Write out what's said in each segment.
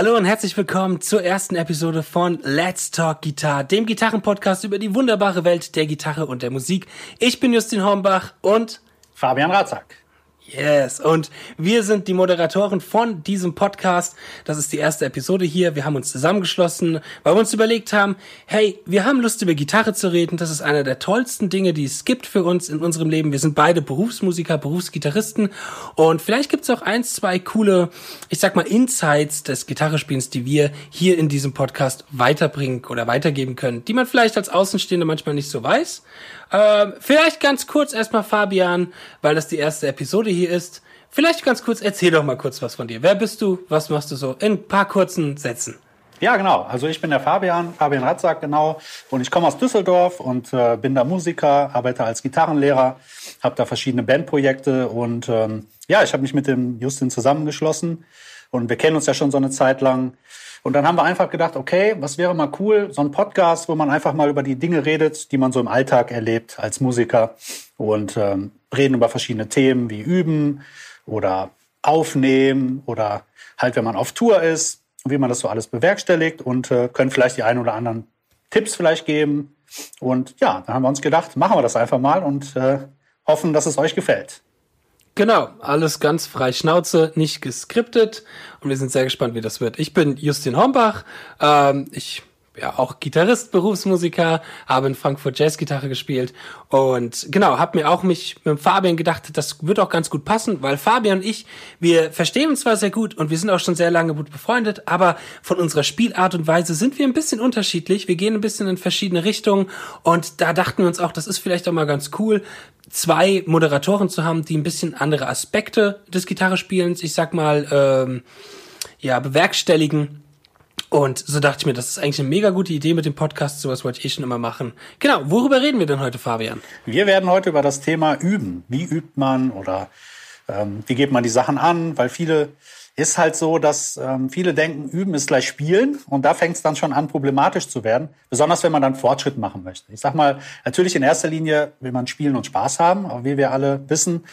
Hallo und herzlich willkommen zur ersten Episode von Let's Talk Guitar, dem Gitarrenpodcast über die wunderbare Welt der Gitarre und der Musik. Ich bin Justin Hornbach und Fabian Ratzak. Yes, und wir sind die Moderatoren von diesem Podcast. Das ist die erste Episode hier. Wir haben uns zusammengeschlossen, weil wir uns überlegt haben, hey, wir haben Lust über Gitarre zu reden. Das ist einer der tollsten Dinge, die es gibt für uns in unserem Leben. Wir sind beide Berufsmusiker, Berufsgitarristen und vielleicht gibt es auch eins, zwei coole, ich sag mal, Insights des Gitarrespielens, die wir hier in diesem Podcast weiterbringen oder weitergeben können, die man vielleicht als Außenstehender manchmal nicht so weiß. Ähm, vielleicht ganz kurz erstmal Fabian, weil das die erste Episode hier ist. Vielleicht ganz kurz, erzähl doch mal kurz was von dir. Wer bist du? Was machst du so? In ein paar kurzen Sätzen. Ja, genau. Also ich bin der Fabian, Fabian Ratzak, genau. Und ich komme aus Düsseldorf und äh, bin da Musiker, arbeite als Gitarrenlehrer, habe da verschiedene Bandprojekte und ähm, ja, ich habe mich mit dem Justin zusammengeschlossen und wir kennen uns ja schon so eine Zeit lang. Und dann haben wir einfach gedacht, okay, was wäre mal cool, so ein Podcast, wo man einfach mal über die Dinge redet, die man so im Alltag erlebt als Musiker und ähm, reden über verschiedene Themen wie Üben oder Aufnehmen oder halt, wenn man auf Tour ist, wie man das so alles bewerkstelligt und äh, können vielleicht die ein oder anderen Tipps vielleicht geben. Und ja, da haben wir uns gedacht, machen wir das einfach mal und äh, hoffen, dass es euch gefällt. Genau, alles ganz frei Schnauze, nicht geskriptet. Und wir sind sehr gespannt, wie das wird. Ich bin Justin Hombach. Ähm, ich ja auch Gitarrist, Berufsmusiker, habe in Frankfurt Jazzgitarre gespielt. Und genau, habe mir auch mich mit Fabian gedacht, das wird auch ganz gut passen, weil Fabian und ich, wir verstehen uns zwar sehr gut und wir sind auch schon sehr lange gut befreundet, aber von unserer Spielart und Weise sind wir ein bisschen unterschiedlich. Wir gehen ein bisschen in verschiedene Richtungen. Und da dachten wir uns auch, das ist vielleicht auch mal ganz cool, zwei Moderatoren zu haben, die ein bisschen andere Aspekte des Gitarrespielens, ich sag mal, ähm, ja, bewerkstelligen und so dachte ich mir, das ist eigentlich eine mega gute Idee mit dem Podcast. Sowas wollte ich eh schon immer machen. Genau, worüber reden wir denn heute, Fabian? Wir werden heute über das Thema Üben. Wie übt man oder ähm, wie geht man die Sachen an? Weil viele ist halt so, dass ähm, viele denken, Üben ist gleich Spielen und da fängt es dann schon an, problematisch zu werden. Besonders wenn man dann Fortschritt machen möchte. Ich sag mal, natürlich in erster Linie will man spielen und Spaß haben, aber wie wir alle wissen,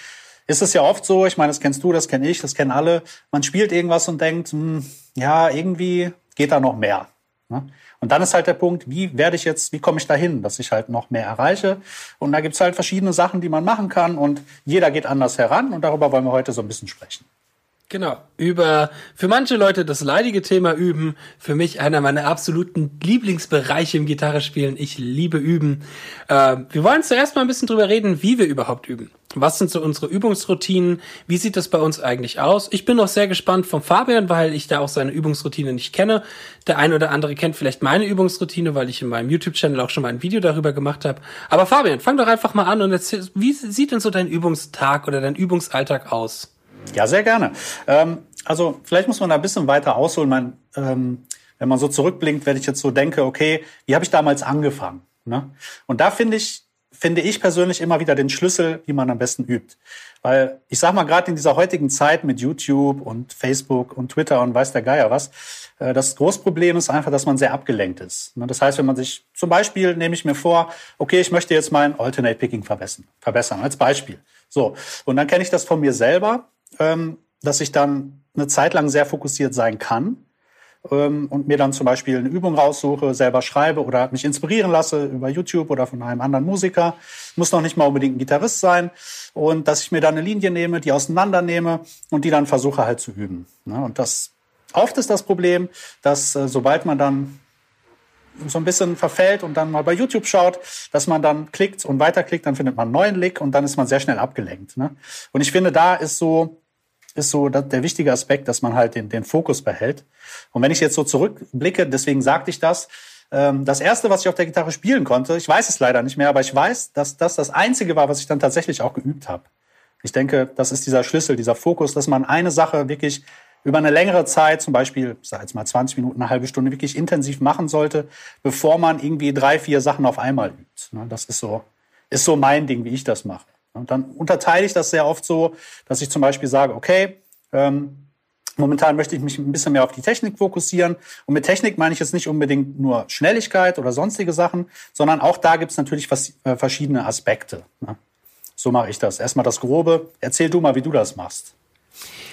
ist es ja oft so, ich meine, das kennst du, das kenne ich, das kennen alle. Man spielt irgendwas und denkt, hm, ja, irgendwie geht da noch mehr. Ne? Und dann ist halt der Punkt, wie werde ich jetzt, wie komme ich dahin, dass ich halt noch mehr erreiche? Und da gibt's halt verschiedene Sachen, die man machen kann und jeder geht anders heran und darüber wollen wir heute so ein bisschen sprechen. Genau, über für manche Leute das leidige Thema Üben, für mich einer meiner absoluten Lieblingsbereiche im Gitarrespielen. Ich liebe Üben. Äh, wir wollen zuerst mal ein bisschen drüber reden, wie wir überhaupt üben. Was sind so unsere Übungsroutinen? Wie sieht das bei uns eigentlich aus? Ich bin auch sehr gespannt vom Fabian, weil ich da auch seine Übungsroutine nicht kenne. Der eine oder andere kennt vielleicht meine Übungsroutine, weil ich in meinem YouTube-Channel auch schon mal ein Video darüber gemacht habe. Aber Fabian, fang doch einfach mal an und erzähl, wie sieht denn so dein Übungstag oder dein Übungsalltag aus? Ja, sehr gerne. Ähm, also vielleicht muss man da ein bisschen weiter ausholen. Man, ähm, wenn man so zurückblinkt, wenn ich jetzt so denke, okay, wie habe ich damals angefangen? Ne? Und da finde ich, finde ich persönlich immer wieder den Schlüssel, wie man am besten übt. Weil ich sag mal, gerade in dieser heutigen Zeit mit YouTube und Facebook und Twitter und weiß der Geier was, äh, das Großproblem ist einfach, dass man sehr abgelenkt ist. Ne? Das heißt, wenn man sich zum Beispiel nehme ich mir vor, okay, ich möchte jetzt mein Alternate Picking verbessern, verbessern als Beispiel. So. Und dann kenne ich das von mir selber ähm, dass ich dann eine Zeit lang sehr fokussiert sein kann ähm, und mir dann zum Beispiel eine Übung raussuche, selber schreibe oder mich inspirieren lasse über YouTube oder von einem anderen Musiker. Muss noch nicht mal unbedingt ein Gitarrist sein. Und dass ich mir dann eine Linie nehme, die auseinandernehme und die dann versuche halt zu üben. Ne? Und das oft ist das Problem, dass äh, sobald man dann so ein bisschen verfällt und dann mal bei YouTube schaut, dass man dann klickt und weiterklickt, dann findet man einen neuen Link und dann ist man sehr schnell abgelenkt. Ne? Und ich finde, da ist so, ist so der wichtige Aspekt, dass man halt den, den Fokus behält. Und wenn ich jetzt so zurückblicke, deswegen sagte ich das, ähm, das erste, was ich auf der Gitarre spielen konnte, ich weiß es leider nicht mehr, aber ich weiß, dass das das einzige war, was ich dann tatsächlich auch geübt habe. Ich denke, das ist dieser Schlüssel, dieser Fokus, dass man eine Sache wirklich über eine längere Zeit, zum Beispiel, sag jetzt mal 20 Minuten, eine halbe Stunde, wirklich intensiv machen sollte, bevor man irgendwie drei, vier Sachen auf einmal übt. Ne, das ist so, ist so mein Ding, wie ich das mache. Und dann unterteile ich das sehr oft so, dass ich zum Beispiel sage, okay, ähm, Momentan möchte ich mich ein bisschen mehr auf die Technik fokussieren. Und mit Technik meine ich jetzt nicht unbedingt nur Schnelligkeit oder sonstige Sachen, sondern auch da gibt es natürlich äh, verschiedene Aspekte. Ne? So mache ich das. Erstmal das Grobe. Erzähl du mal, wie du das machst.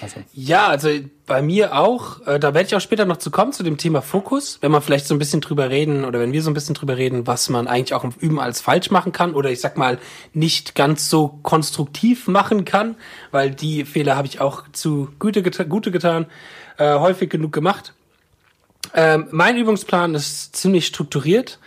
Also. Ja, also bei mir auch. Äh, da werde ich auch später noch zu kommen zu dem Thema Fokus, wenn man vielleicht so ein bisschen drüber reden oder wenn wir so ein bisschen drüber reden, was man eigentlich auch im Üben als falsch machen kann oder ich sag mal nicht ganz so konstruktiv machen kann, weil die Fehler habe ich auch zu Gute, geta Gute getan, äh, häufig genug gemacht. Ähm, mein Übungsplan ist ziemlich strukturiert.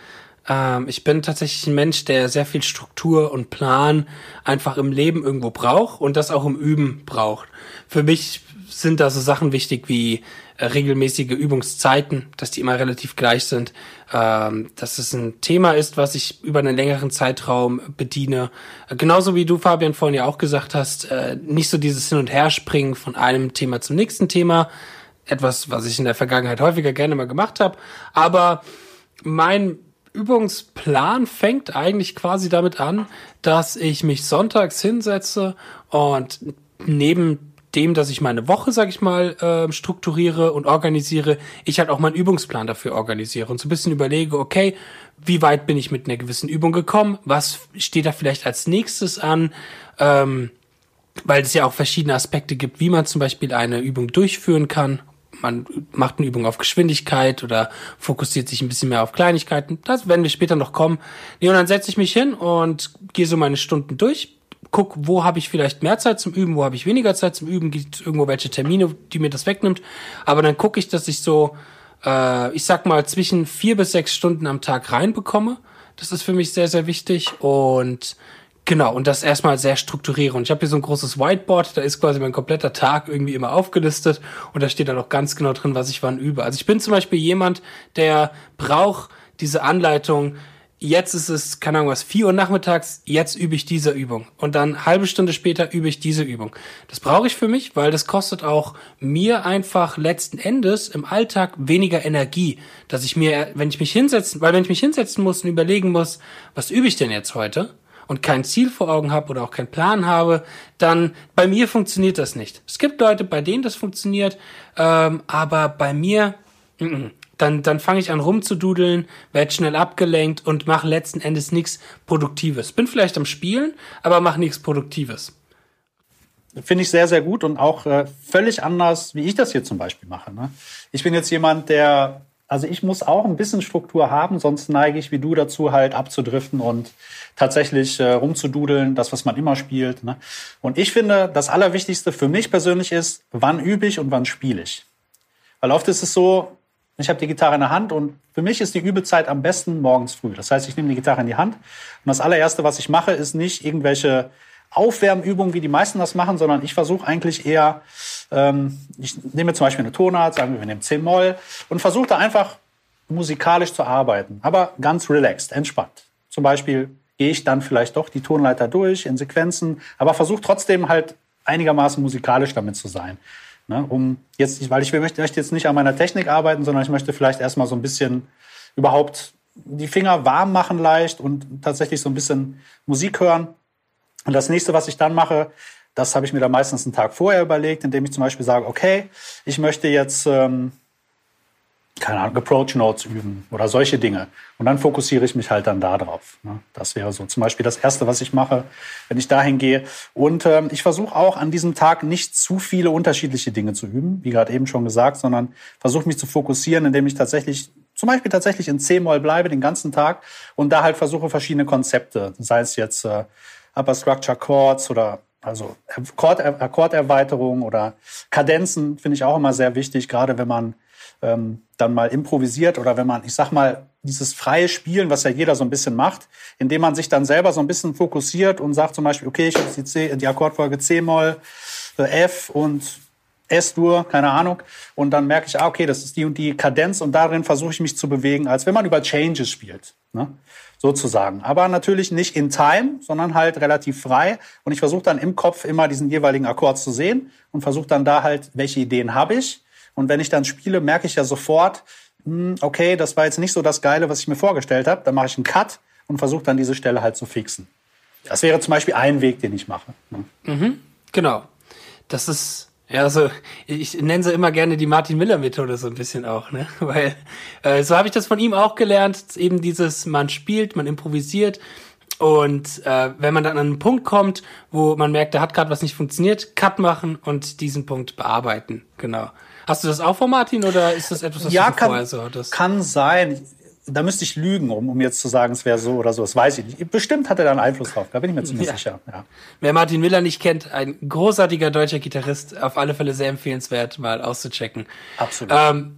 Ähm, ich bin tatsächlich ein Mensch, der sehr viel Struktur und Plan einfach im Leben irgendwo braucht und das auch im Üben braucht. Für mich sind da so Sachen wichtig wie äh, regelmäßige Übungszeiten, dass die immer relativ gleich sind, ähm, dass es ein Thema ist, was ich über einen längeren Zeitraum bediene. Äh, genauso wie du, Fabian, vorhin ja auch gesagt hast, äh, nicht so dieses Hin- und Herspringen von einem Thema zum nächsten Thema, etwas, was ich in der Vergangenheit häufiger gerne mal gemacht habe, aber mein Übungsplan fängt eigentlich quasi damit an, dass ich mich sonntags hinsetze und neben dem, dass ich meine Woche, sag ich mal, äh, strukturiere und organisiere, ich halt auch meinen Übungsplan dafür organisiere und so ein bisschen überlege, okay, wie weit bin ich mit einer gewissen Übung gekommen, was steht da vielleicht als nächstes an, ähm, weil es ja auch verschiedene Aspekte gibt, wie man zum Beispiel eine Übung durchführen kann man macht eine Übung auf Geschwindigkeit oder fokussiert sich ein bisschen mehr auf Kleinigkeiten. Das werden wir später noch kommen. Nee, und dann setze ich mich hin und gehe so meine Stunden durch, guck, wo habe ich vielleicht mehr Zeit zum Üben, wo habe ich weniger Zeit zum Üben, gibt irgendwo welche Termine, die mir das wegnimmt. Aber dann gucke ich, dass ich so, äh, ich sag mal, zwischen vier bis sechs Stunden am Tag reinbekomme. Das ist für mich sehr, sehr wichtig. Und Genau, und das erstmal sehr strukturiere. Und ich habe hier so ein großes Whiteboard, da ist quasi mein kompletter Tag irgendwie immer aufgelistet und da steht dann auch ganz genau drin, was ich wann übe. Also ich bin zum Beispiel jemand, der braucht diese Anleitung, jetzt ist es, keine Ahnung was, vier Uhr nachmittags, jetzt übe ich diese Übung. Und dann halbe Stunde später übe ich diese Übung. Das brauche ich für mich, weil das kostet auch mir einfach letzten Endes im Alltag weniger Energie, dass ich mir, wenn ich mich hinsetzen, weil wenn ich mich hinsetzen muss und überlegen muss, was übe ich denn jetzt heute? Und kein Ziel vor Augen habe oder auch keinen Plan habe, dann bei mir funktioniert das nicht. Es gibt Leute, bei denen das funktioniert, ähm, aber bei mir, mm -mm. dann, dann fange ich an rumzududeln, werde schnell abgelenkt und mache letzten Endes nichts Produktives. Bin vielleicht am Spielen, aber mache nichts Produktives. Finde ich sehr, sehr gut und auch äh, völlig anders, wie ich das hier zum Beispiel mache. Ne? Ich bin jetzt jemand, der also ich muss auch ein bisschen Struktur haben, sonst neige ich wie du dazu, halt abzudriften und tatsächlich äh, rumzududeln, das, was man immer spielt. Ne? Und ich finde, das Allerwichtigste für mich persönlich ist, wann übe ich und wann spiele ich. Weil oft ist es so, ich habe die Gitarre in der Hand und für mich ist die Übezeit am besten morgens früh. Das heißt, ich nehme die Gitarre in die Hand und das allererste, was ich mache, ist nicht irgendwelche Aufwärmübungen, wie die meisten das machen, sondern ich versuche eigentlich eher, ähm, ich nehme zum Beispiel eine Tonart, sagen wir, wir nehmen C-Moll und versuche da einfach musikalisch zu arbeiten, aber ganz relaxed, entspannt. Zum Beispiel gehe ich dann vielleicht doch die Tonleiter durch in Sequenzen, aber versuche trotzdem halt einigermaßen musikalisch damit zu sein. Ne, um jetzt, weil ich möchte, möchte jetzt nicht an meiner Technik arbeiten, sondern ich möchte vielleicht erstmal so ein bisschen überhaupt die Finger warm machen leicht und tatsächlich so ein bisschen Musik hören. Und das nächste, was ich dann mache, das habe ich mir dann meistens einen Tag vorher überlegt, indem ich zum Beispiel sage, okay, ich möchte jetzt, ähm, keine Ahnung, Approach Notes üben oder solche Dinge. Und dann fokussiere ich mich halt dann da drauf. Ne? Das wäre so zum Beispiel das Erste, was ich mache, wenn ich dahin gehe. Und ähm, ich versuche auch an diesem Tag nicht zu viele unterschiedliche Dinge zu üben, wie gerade eben schon gesagt, sondern versuche mich zu fokussieren, indem ich tatsächlich zum Beispiel tatsächlich in C-Moll bleibe den ganzen Tag und da halt versuche verschiedene Konzepte, sei es jetzt äh, Upper Structure Chords oder also Akkord, Akkorderweiterung oder Kadenzen finde ich auch immer sehr wichtig, gerade wenn man ähm, dann mal improvisiert oder wenn man, ich sag mal, dieses freie Spielen, was ja jeder so ein bisschen macht, indem man sich dann selber so ein bisschen fokussiert und sagt zum Beispiel, okay, ich habe die, C, die Akkordfolge C-Moll, äh, F und S-Dur, keine Ahnung. Und dann merke ich, ah, okay, das ist die und die Kadenz und darin versuche ich mich zu bewegen, als wenn man über Changes spielt. Ne? Sozusagen. Aber natürlich nicht in Time, sondern halt relativ frei. Und ich versuche dann im Kopf immer diesen jeweiligen Akkord zu sehen und versuche dann da halt, welche Ideen habe ich. Und wenn ich dann spiele, merke ich ja sofort, hm, okay, das war jetzt nicht so das Geile, was ich mir vorgestellt habe. Dann mache ich einen Cut und versuche dann diese Stelle halt zu fixen. Das wäre zum Beispiel ein Weg, den ich mache. Ne? Mhm, genau. Das ist ja, also ich nenne sie immer gerne die Martin Miller Methode so ein bisschen auch, ne? Weil äh, so habe ich das von ihm auch gelernt, eben dieses man spielt, man improvisiert Und äh, wenn man dann an einen Punkt kommt, wo man merkt, da hat gerade was nicht funktioniert, Cut machen und diesen Punkt bearbeiten. Genau. Hast du das auch von Martin oder ist das etwas, was ja, du kann, vorher so hattest? Kann sein. Da müsste ich lügen, um, um jetzt zu sagen, es wäre so oder so. Das weiß ich nicht. Bestimmt hat er da einen Einfluss drauf. Da bin ich mir ziemlich Ja. sicher. Ja. Wer Martin Miller nicht kennt, ein großartiger deutscher Gitarrist, auf alle Fälle sehr empfehlenswert, mal auszuchecken. Absolut. Ähm,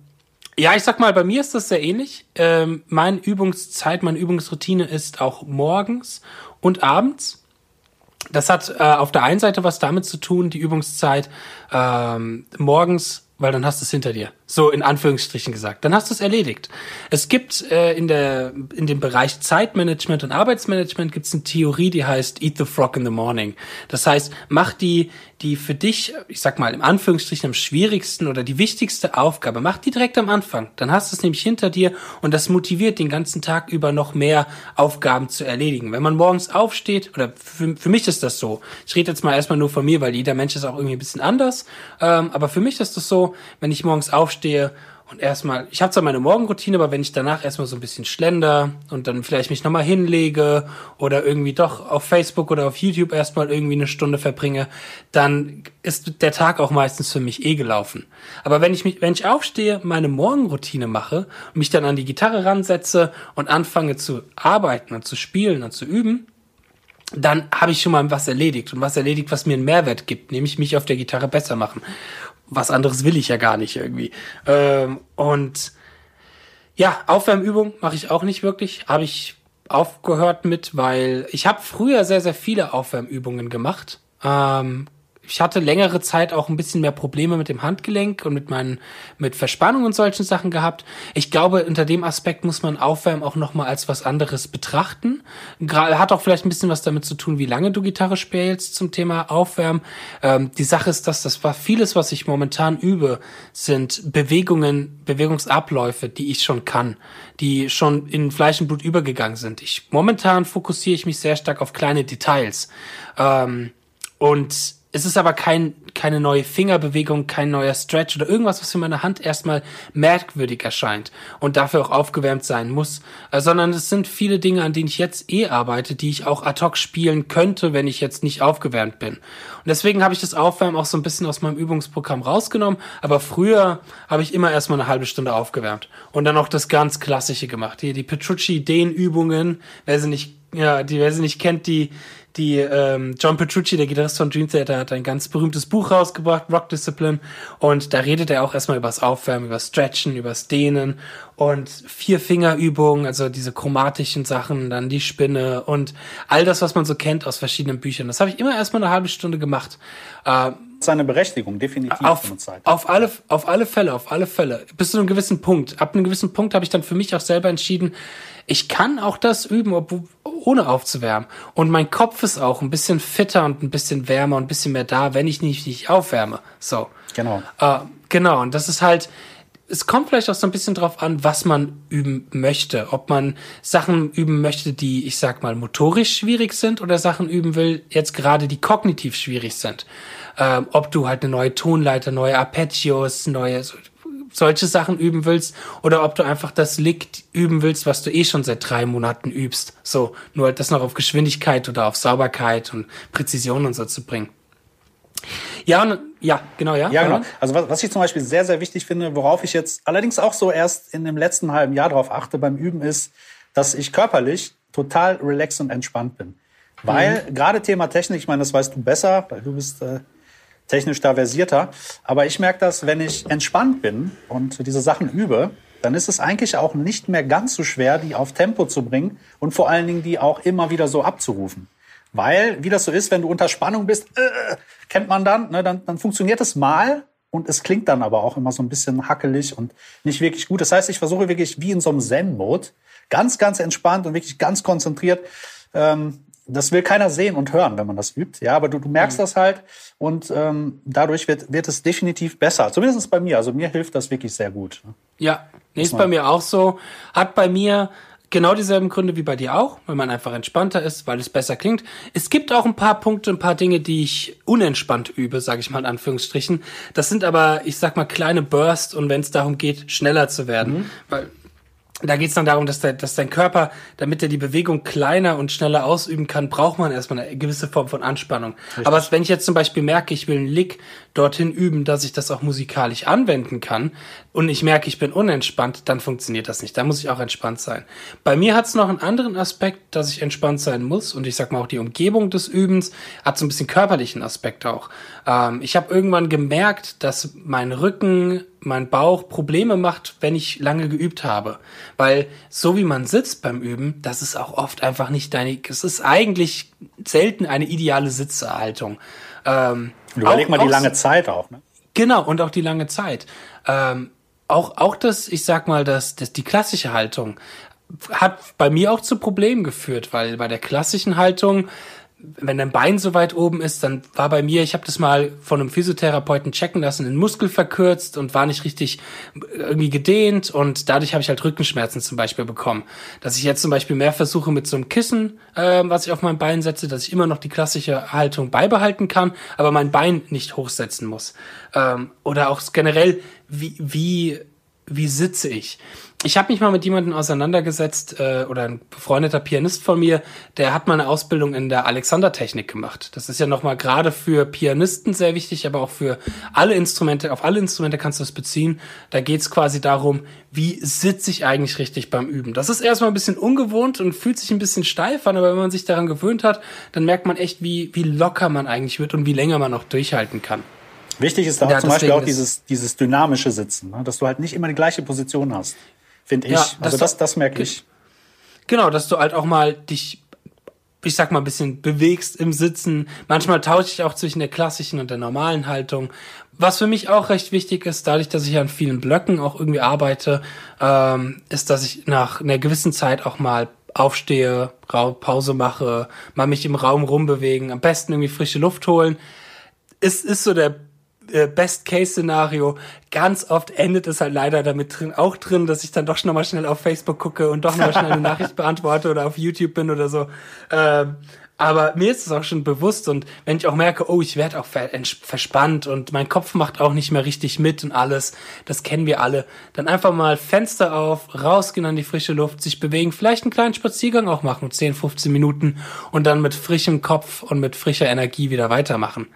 ja, ich sag mal, bei mir ist das sehr ähnlich. Ähm, meine Übungszeit, meine Übungsroutine ist auch morgens und abends. Das hat äh, auf der einen Seite was damit zu tun, die Übungszeit ähm, morgens, weil dann hast du es hinter dir. So in Anführungsstrichen gesagt. Dann hast du es erledigt. Es gibt äh, in der in dem Bereich Zeitmanagement und Arbeitsmanagement gibt es eine Theorie, die heißt Eat the Frog in the Morning. Das heißt, mach die die für dich, ich sag mal im Anführungsstrichen am schwierigsten oder die wichtigste Aufgabe, mach die direkt am Anfang. Dann hast du es nämlich hinter dir und das motiviert den ganzen Tag über noch mehr Aufgaben zu erledigen. Wenn man morgens aufsteht, oder für, für mich ist das so, ich rede jetzt mal erstmal nur von mir, weil jeder Mensch ist auch irgendwie ein bisschen anders, ähm, aber für mich ist das so, wenn ich morgens aufstehe und erstmal, ich habe zwar meine Morgenroutine, aber wenn ich danach erstmal so ein bisschen schlender und dann vielleicht mich nochmal hinlege oder irgendwie doch auf Facebook oder auf YouTube erstmal irgendwie eine Stunde verbringe, dann ist der Tag auch meistens für mich eh gelaufen. Aber wenn ich mich, wenn ich aufstehe, meine Morgenroutine mache mich dann an die Gitarre ransetze und anfange zu arbeiten und zu spielen und zu üben, dann habe ich schon mal was erledigt und was erledigt, was mir einen Mehrwert gibt, nämlich mich auf der Gitarre besser machen. Was anderes will ich ja gar nicht irgendwie. Ähm, und ja, Aufwärmübung mache ich auch nicht wirklich. Habe ich aufgehört mit, weil ich habe früher sehr, sehr viele Aufwärmübungen gemacht. Ähm, ich hatte längere Zeit auch ein bisschen mehr Probleme mit dem Handgelenk und mit meinen mit Verspannung und solchen Sachen gehabt. Ich glaube, unter dem Aspekt muss man Aufwärmen auch noch mal als was anderes betrachten. Hat auch vielleicht ein bisschen was damit zu tun, wie lange du Gitarre spielst zum Thema Aufwärmen. Ähm, die Sache ist, dass das war vieles, was ich momentan übe, sind Bewegungen, Bewegungsabläufe, die ich schon kann, die schon in Fleisch und Blut übergegangen sind. Ich momentan fokussiere ich mich sehr stark auf kleine Details. Ähm, und es ist aber kein, keine neue Fingerbewegung, kein neuer Stretch oder irgendwas, was für meine Hand erstmal merkwürdig erscheint und dafür auch aufgewärmt sein muss, äh, sondern es sind viele Dinge, an denen ich jetzt eh arbeite, die ich auch ad hoc spielen könnte, wenn ich jetzt nicht aufgewärmt bin. Und deswegen habe ich das Aufwärmen auch so ein bisschen aus meinem Übungsprogramm rausgenommen, aber früher habe ich immer erstmal eine halbe Stunde aufgewärmt und dann auch das ganz Klassische gemacht. Hier die Petrucci-Dehnübungen, wer sie nicht, ja, die, wer sie nicht kennt, die, die ähm, John Petrucci, der Gitarrist von Dream Theater, hat ein ganz berühmtes Buch rausgebracht, Rock Discipline, und da redet er auch erstmal übers Aufwärmen, übers Stretchen, übers Dehnen und vier Fingerübungen, also diese chromatischen Sachen, dann die Spinne und all das, was man so kennt aus verschiedenen Büchern. Das habe ich immer erstmal eine halbe Stunde gemacht. Äh, Seine Berechtigung, definitiv auf, auf alle, auf alle Fälle, auf alle Fälle. Bis zu einem gewissen Punkt. Ab einem gewissen Punkt habe ich dann für mich auch selber entschieden, ich kann auch das üben, ob, ohne aufzuwärmen. Und mein Kopf ist auch ein bisschen fitter und ein bisschen wärmer und ein bisschen mehr da, wenn ich nicht, nicht aufwärme. So. Genau. Äh, genau. Und das ist halt, es kommt vielleicht auch so ein bisschen drauf an, was man üben möchte. Ob man Sachen üben möchte, die, ich sag mal, motorisch schwierig sind oder Sachen üben will, jetzt gerade die kognitiv schwierig sind. Ähm, ob du halt eine neue Tonleiter, neue Arpeggios, neue solche Sachen üben willst oder ob du einfach das Lick üben willst, was du eh schon seit drei Monaten übst. So, nur halt das noch auf Geschwindigkeit oder auf Sauberkeit und Präzision und so zu bringen. Ja, und, ja, genau, ja. Ja, genau. Also was, was ich zum Beispiel sehr, sehr wichtig finde, worauf ich jetzt allerdings auch so erst in dem letzten halben Jahr drauf achte beim Üben, ist, dass ich körperlich total relaxed und entspannt bin. Weil gerade Thema Technik, ich meine, das weißt du besser, weil du bist äh, technisch da versierter. Aber ich merke das, wenn ich entspannt bin und diese Sachen übe, dann ist es eigentlich auch nicht mehr ganz so schwer, die auf Tempo zu bringen und vor allen Dingen die auch immer wieder so abzurufen. Weil, wie das so ist, wenn du unter Spannung bist, äh, kennt man dann, ne, dann, dann funktioniert es mal und es klingt dann aber auch immer so ein bisschen hackelig und nicht wirklich gut. Das heißt, ich versuche wirklich wie in so einem Zen-Mode, ganz, ganz entspannt und wirklich ganz konzentriert. Ähm, das will keiner sehen und hören, wenn man das übt. Ja, aber du, du merkst das halt und ähm, dadurch wird, wird es definitiv besser. Zumindest bei mir. Also mir hilft das wirklich sehr gut. ne? Ja, nee, ist bei mir auch so. Hat bei mir genau dieselben Gründe wie bei dir auch, weil man einfach entspannter ist, weil es besser klingt. Es gibt auch ein paar Punkte, ein paar Dinge, die ich unentspannt übe, sage ich mal in Anführungsstrichen. Das sind aber, ich sag mal, kleine Bursts und wenn es darum geht, schneller zu werden. Weil da geht es dann darum, dass, der, dass dein Körper, damit er die Bewegung kleiner und schneller ausüben kann, braucht man erstmal eine gewisse Form von Anspannung. Richtig. Aber wenn ich jetzt zum Beispiel merke, ich will einen Lick dorthin üben, dass ich das auch musikalisch anwenden kann und ich merke, ich bin unentspannt, dann funktioniert das nicht. Da muss ich auch entspannt sein. Bei mir hat es noch einen anderen Aspekt, dass ich entspannt sein muss und ich sag mal auch die Umgebung des Übens hat so ein bisschen körperlichen Aspekt auch. Ähm, ich habe irgendwann gemerkt, dass mein Rücken mein Bauch Probleme macht, wenn ich lange geübt habe. Weil so wie man sitzt beim Üben, das ist auch oft einfach nicht deine, es ist eigentlich selten eine ideale Sitzhaltung. Ähm, Überleg auch, mal die lange Zeit auch, ne? Genau, und auch die lange Zeit. Ähm, auch, auch das, ich sag mal, das, das, die klassische Haltung hat bei mir auch zu Problemen geführt, weil bei der klassischen Haltung wenn dein Bein so weit oben ist, dann war bei mir, ich habe das mal von einem Physiotherapeuten checken lassen, den Muskel verkürzt und war nicht richtig irgendwie gedehnt und dadurch habe ich halt Rückenschmerzen zum Beispiel bekommen. Dass ich jetzt zum Beispiel mehr versuche mit so einem Kissen, äh, was ich auf mein Bein setze, dass ich immer noch die klassische Haltung beibehalten kann, aber mein Bein nicht hochsetzen muss. Ähm, oder auch generell, wie, wie, wie sitze ich? ich habe mich mal mit jemandem auseinandergesetzt äh, oder ein befreundeter Pianist von mir, der hat mal eine Ausbildung in der Alexander-Technik gemacht. Das ist ja nochmal gerade für Pianisten sehr wichtig, aber auch für alle Instrumente. Auf alle Instrumente kannst du es beziehen. Da geht's quasi darum, wie sitze ich eigentlich richtig beim Üben. Das ist erstmal ein bisschen ungewohnt und fühlt sich ein bisschen steif an, aber wenn man sich daran gewöhnt hat, dann merkt man echt, wie, wie locker man eigentlich wird und wie länger man noch durchhalten kann. Wichtig ist da ja, zum Beispiel auch dieses, dieses dynamische Sitzen, ne? dass du halt nicht immer die gleiche Position hast finde ich. Ja, also das, das merke ich. Genau, dass du halt auch mal dich, ich sag mal, ein bisschen bewegst im Sitzen. Manchmal tausche ich auch zwischen der klassischen und der normalen Haltung. Was für mich auch recht wichtig ist, dadurch, dass ich an vielen Blöcken auch irgendwie arbeite, ähm, ist, dass ich nach einer gewissen Zeit auch mal aufstehe, Pause mache, mal mich im Raum rumbewegen, am besten irgendwie frische Luft holen. Es ist so der Best-Case-Szenario. Ganz oft endet es halt leider damit drin, auch drin, dass ich dann doch nochmal schnell auf Facebook gucke und doch nochmal schnell eine Nachricht beantworte oder auf YouTube bin oder so. Ähm, aber mir ist es auch schon bewusst und wenn ich auch merke, oh, ich werde auch verspannt und mein Kopf macht auch nicht mehr richtig mit und alles, das kennen wir alle, dann einfach mal Fenster auf, rausgehen an die frische Luft, sich bewegen, vielleicht einen kleinen Spaziergang auch machen, 10, 15 Minuten und dann mit frischem Kopf und mit frischer Energie wieder weitermachen.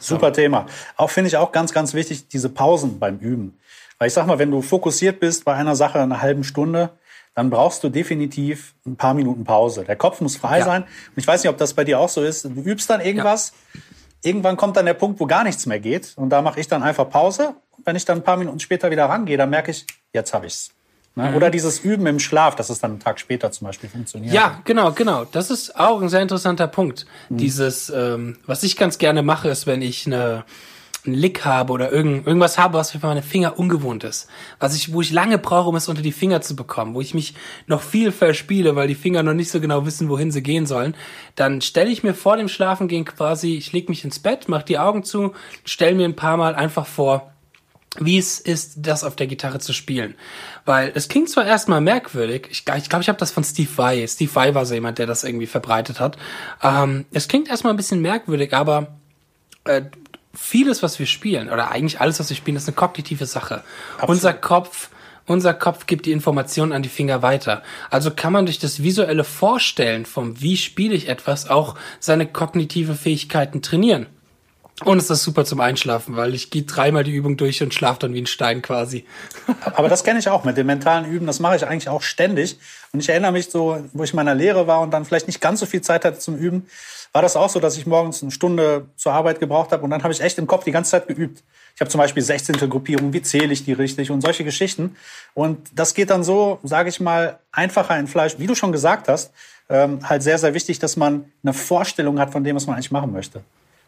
Super Thema. Auch finde ich auch ganz, ganz wichtig, diese Pausen beim Üben. Weil ich sag mal, wenn du fokussiert bist bei einer Sache eine halben Stunde, dann brauchst du definitiv ein paar Minuten Pause. Der Kopf muss frei ja. sein. Und ich weiß nicht, ob das bei dir auch so ist. Du übst dann irgendwas. Ja. Irgendwann kommt dann der Punkt, wo gar nichts mehr geht. Und da mache ich dann einfach Pause. Wenn ich dann ein paar Minuten später wieder rangehe, dann merke ich, jetzt habe ich's. Ne? Mhm. Oder dieses Üben im Schlaf, dass es dann einen Tag später zum Beispiel funktioniert. Ja, genau, genau. Das ist auch ein sehr interessanter Punkt. Mhm. Dieses, ähm, was ich ganz gerne mache, ist, wenn ich eine einen Lick habe oder irgend, irgendwas habe, was für meine Finger ungewohnt ist. Was ich, wo ich lange brauche, um es unter die Finger zu bekommen, wo ich mich noch viel verspiele, weil die Finger noch nicht so genau wissen, wohin sie gehen sollen, dann stelle ich mir vor dem Schlafengehen quasi, ich leg mich ins Bett, mache die Augen zu, stelle mir ein paar Mal einfach vor, wie es ist, das auf der Gitarre zu spielen. Weil es klingt zwar erstmal merkwürdig, ich glaube, ich, glaub, ich habe das von Steve Vai. Steve Vai war so jemand, der das irgendwie verbreitet hat. Ähm, es klingt erstmal ein bisschen merkwürdig, aber äh, vieles, was wir spielen, oder eigentlich alles, was wir spielen, ist eine kognitive Sache. Absolut. Unser Kopf, unser Kopf gibt die Informationen an die Finger weiter. Also kann man durch das visuelle Vorstellen vom Wie spiele ich etwas auch seine kognitive Fähigkeiten trainieren. Und es ist super zum Einschlafen, weil ich gehe dreimal die Übung durch und schlafe dann wie ein Stein quasi. Aber das kenne ich auch mit den mentalen Üben. Das mache ich eigentlich auch ständig. Und ich erinnere mich so, wo ich in meiner Lehre war und dann vielleicht nicht ganz so viel Zeit hatte zum Üben, war das auch so, dass ich morgens eine Stunde zur Arbeit gebraucht habe und dann habe ich echt im Kopf die ganze Zeit geübt. Ich habe zum Beispiel 16. Gruppierung, wie zähle ich die richtig und solche Geschichten. Und das geht dann so, sage ich mal, einfacher in Fleisch, wie du schon gesagt hast, ähm, halt sehr, sehr wichtig, dass man eine Vorstellung hat von dem, was man eigentlich machen möchte.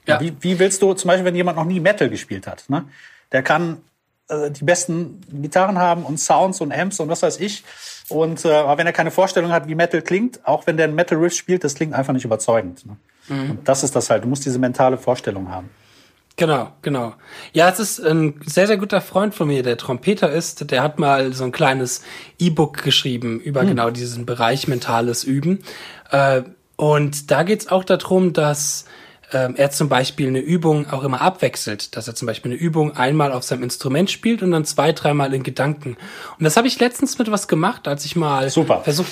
Ja. Wie, wie willst du zum Beispiel, wenn jemand noch nie Metal gespielt hat, ne? der kann äh, die besten Gitarren haben und Sounds und Amps und was weiß ich. Und äh, aber wenn er keine Vorstellung hat, wie Metal klingt, auch wenn der ein Metal Riff spielt, das klingt einfach nicht überzeugend. Ne? Mhm. Und das ist das halt. Du musst diese mentale Vorstellung haben. Genau, genau. Ja, es ist ein sehr, sehr guter Freund von mir, der Trompeter ist. Der hat mal so ein kleines E-Book geschrieben über mhm. genau diesen Bereich mentales Üben. Äh, und da geht's auch darum, dass ähm, er zum Beispiel eine Übung auch immer abwechselt, dass er zum Beispiel eine Übung einmal auf seinem Instrument spielt und dann zwei, dreimal in Gedanken. Und das habe ich letztens mit was gemacht, als ich mal Super. versucht,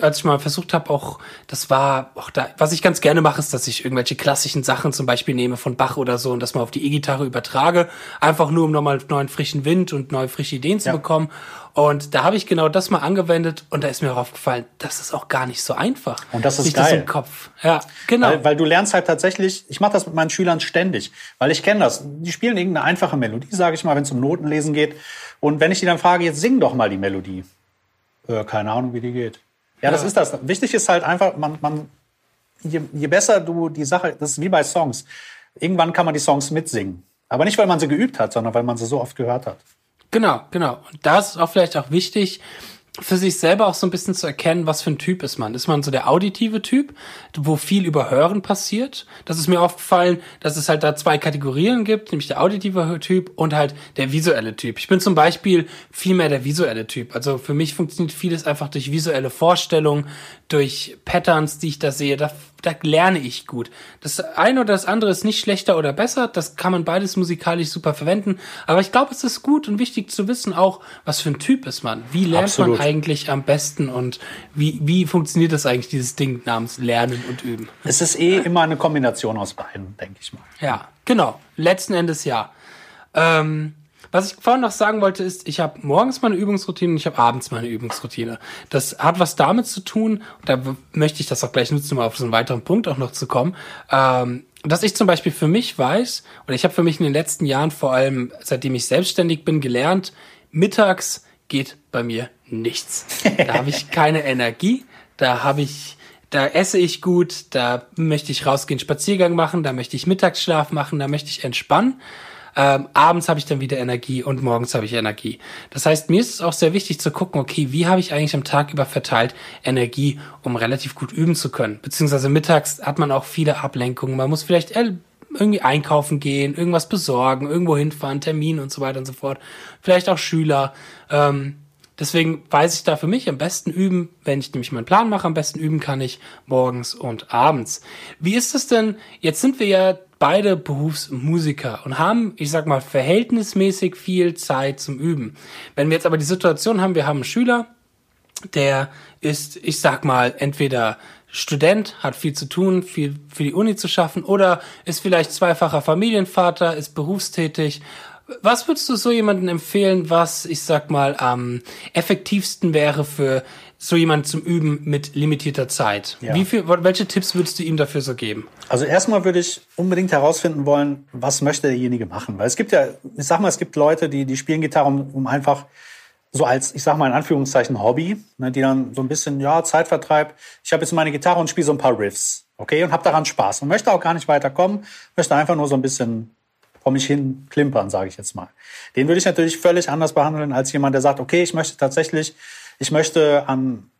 als ich mal versucht habe, auch das war auch da, was ich ganz gerne mache, ist, dass ich irgendwelche klassischen Sachen zum Beispiel nehme von Bach oder so und das mal auf die E-Gitarre übertrage, einfach nur um nochmal neuen frischen Wind und neue frische Ideen zu Ja. bekommen. Und da habe ich genau das mal angewendet und da ist mir auch aufgefallen, das ist auch gar nicht so einfach. Und das ist das geil. im Kopf. Ja, genau. Weil, weil du lernst halt tatsächlich, ich mache das mit meinen Schülern ständig, weil ich kenne das. Die spielen irgendeine einfache Melodie, sage ich mal, wenn es um Notenlesen geht. Und wenn ich die dann frage, jetzt sing doch mal die Melodie. Äh, keine Ahnung, wie die geht. Ja, das Ja. ist das. Wichtig ist halt einfach, man, man je, je besser du die Sache, das ist wie bei Songs. Irgendwann kann man die Songs mitsingen. Aber nicht, weil man sie geübt hat, sondern weil man sie so oft gehört hat. Genau, genau. Und da ist auch vielleicht auch wichtig, für sich selber auch so ein bisschen zu erkennen, was für ein Typ ist man. Ist man so der auditive Typ, wo viel über Hören passiert? Das ist mir aufgefallen, dass es halt da zwei Kategorien gibt, nämlich der auditive Typ und halt der visuelle Typ. Ich bin zum Beispiel viel mehr der visuelle Typ. Also für mich funktioniert vieles einfach durch visuelle Vorstellungen, durch Patterns, die ich da sehe. Da, da lerne ich gut. Das eine oder das andere ist nicht schlechter oder besser. Das kann man beides musikalisch super verwenden. Aber ich glaube, es ist gut und wichtig zu wissen auch, was für ein Typ ist man. Wie lernt Absolut. man eigentlich am besten und wie, wie funktioniert das eigentlich, dieses Ding namens Lernen und Üben? Es ist eh immer eine Kombination aus beiden, denke ich mal. Ja, genau. Letzten Endes ja. Ähm, was ich vorhin noch sagen wollte, ist, ich habe morgens meine Übungsroutine und ich habe abends meine Übungsroutine. Das hat was damit zu tun, und da möchte ich das auch gleich nutzen, um auf so einen weiteren Punkt auch noch zu kommen, ähm, dass ich zum Beispiel für mich weiß, oder ich habe für mich in den letzten Jahren, vor allem seitdem ich selbstständig bin, gelernt, mittags geht bei mir nichts. Da habe ich keine Energie, da habe ich da esse ich gut, da möchte ich rausgehen, Spaziergang machen, da möchte ich Mittagsschlaf machen, da möchte ich entspannen. Ähm, abends habe ich dann wieder Energie und morgens habe ich Energie. Das heißt, mir ist es auch sehr wichtig zu gucken, okay, wie habe ich eigentlich am Tag über verteilt Energie, um relativ gut üben zu können. Beziehungsweise mittags hat man auch viele Ablenkungen. Man muss vielleicht irgendwie einkaufen gehen, irgendwas besorgen, irgendwo hinfahren, Termin und so weiter und so fort. Vielleicht auch Schüler. Ähm, Deswegen weiß ich da für mich am besten üben, wenn ich nämlich meinen Plan mache, am besten üben kann ich morgens und abends. Wie ist es denn? Jetzt sind wir ja beide Berufsmusiker und haben, ich sag mal, verhältnismäßig viel Zeit zum Üben. Wenn wir jetzt aber die Situation haben, wir haben einen Schüler, der ist, ich sag mal, entweder Student, hat viel zu tun, viel für die Uni zu schaffen oder ist vielleicht zweifacher Familienvater, ist berufstätig. Was würdest du so jemanden empfehlen, was, ich sag mal, am effektivsten wäre für so jemanden zum Üben mit limitierter Zeit? Ja. Wie viel, welche Tipps würdest du ihm dafür so geben? Also erstmal würde ich unbedingt herausfinden wollen, was möchte derjenige machen. Weil es gibt ja, ich sag mal, es gibt Leute, die, die spielen Gitarre, um, um einfach so als, ich sag mal in Anführungszeichen Hobby, ne, die dann so ein bisschen, ja, Zeitvertreib. Ich habe jetzt meine Gitarre und spiele so ein paar Riffs, okay, und habe daran Spaß und möchte auch gar nicht weiterkommen, möchte einfach nur so ein bisschen vor mich hin klimpern, sage ich jetzt mal. Den würde ich natürlich völlig anders behandeln als jemand, der sagt, okay, ich möchte tatsächlich, ich möchte an,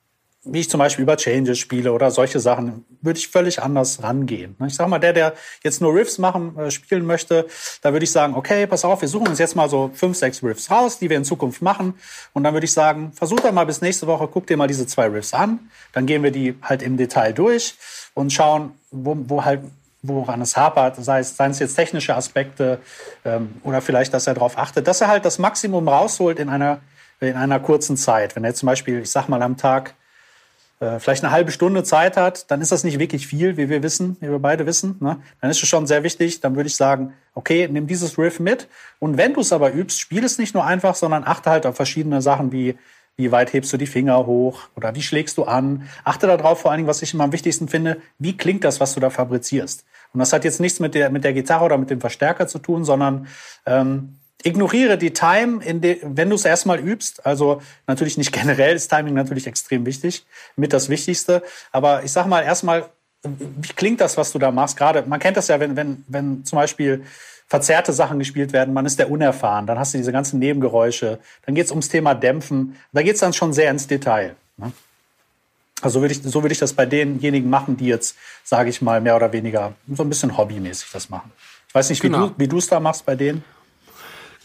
wie ich zum Beispiel über Changes spiele oder solche Sachen, würde ich völlig anders rangehen. Ich sag mal, der, der jetzt nur Riffs machen, äh, spielen möchte, da würde ich sagen, okay, pass auf, wir suchen uns jetzt mal so fünf, sechs Riffs raus, die wir in Zukunft machen. Und dann würde ich sagen, versuch doch mal bis nächste Woche, guck dir mal diese zwei Riffs an. Dann gehen wir die halt im Detail durch und schauen, wo, wo halt woran es hapert, sei es, seien es jetzt technische Aspekte ähm, oder vielleicht, dass er darauf achtet, dass er halt das Maximum rausholt in einer, in einer kurzen Zeit. Wenn er zum Beispiel, ich sag mal, am Tag äh, vielleicht eine halbe Stunde Zeit hat, dann ist das nicht wirklich viel, wie wir wissen, wie wir beide wissen. Ne? Dann ist es schon sehr wichtig. Dann würde ich sagen, okay, nimm dieses Riff mit. Und wenn du es aber übst, spiel es nicht nur einfach, sondern achte halt auf verschiedene Sachen wie wie weit hebst du die Finger hoch oder wie schlägst du an? Achte darauf, vor allen Dingen, was ich immer am wichtigsten finde, wie klingt das, was du da fabrizierst? Und das hat jetzt nichts mit der, mit der Gitarre oder mit dem Verstärker zu tun, sondern ähm, ignoriere die Time, in de, wenn du es erstmal übst. Also natürlich nicht generell, ist Timing natürlich extrem wichtig, mit das Wichtigste. Aber ich sag mal erstmal, wie klingt das, was du da machst? Gerade, man kennt das ja, wenn, wenn, wenn zum Beispiel verzerrte Sachen gespielt werden, man ist der unerfahren, dann hast du diese ganzen Nebengeräusche, dann geht es ums Thema Dämpfen, da geht es dann schon sehr ins Detail. Ne? Also würde ich, so würde ich das bei denjenigen machen, die jetzt, sage ich mal, mehr oder weniger so ein bisschen hobbymäßig das machen. Ich weiß nicht, wie Genau. du wie du es da machst bei denen.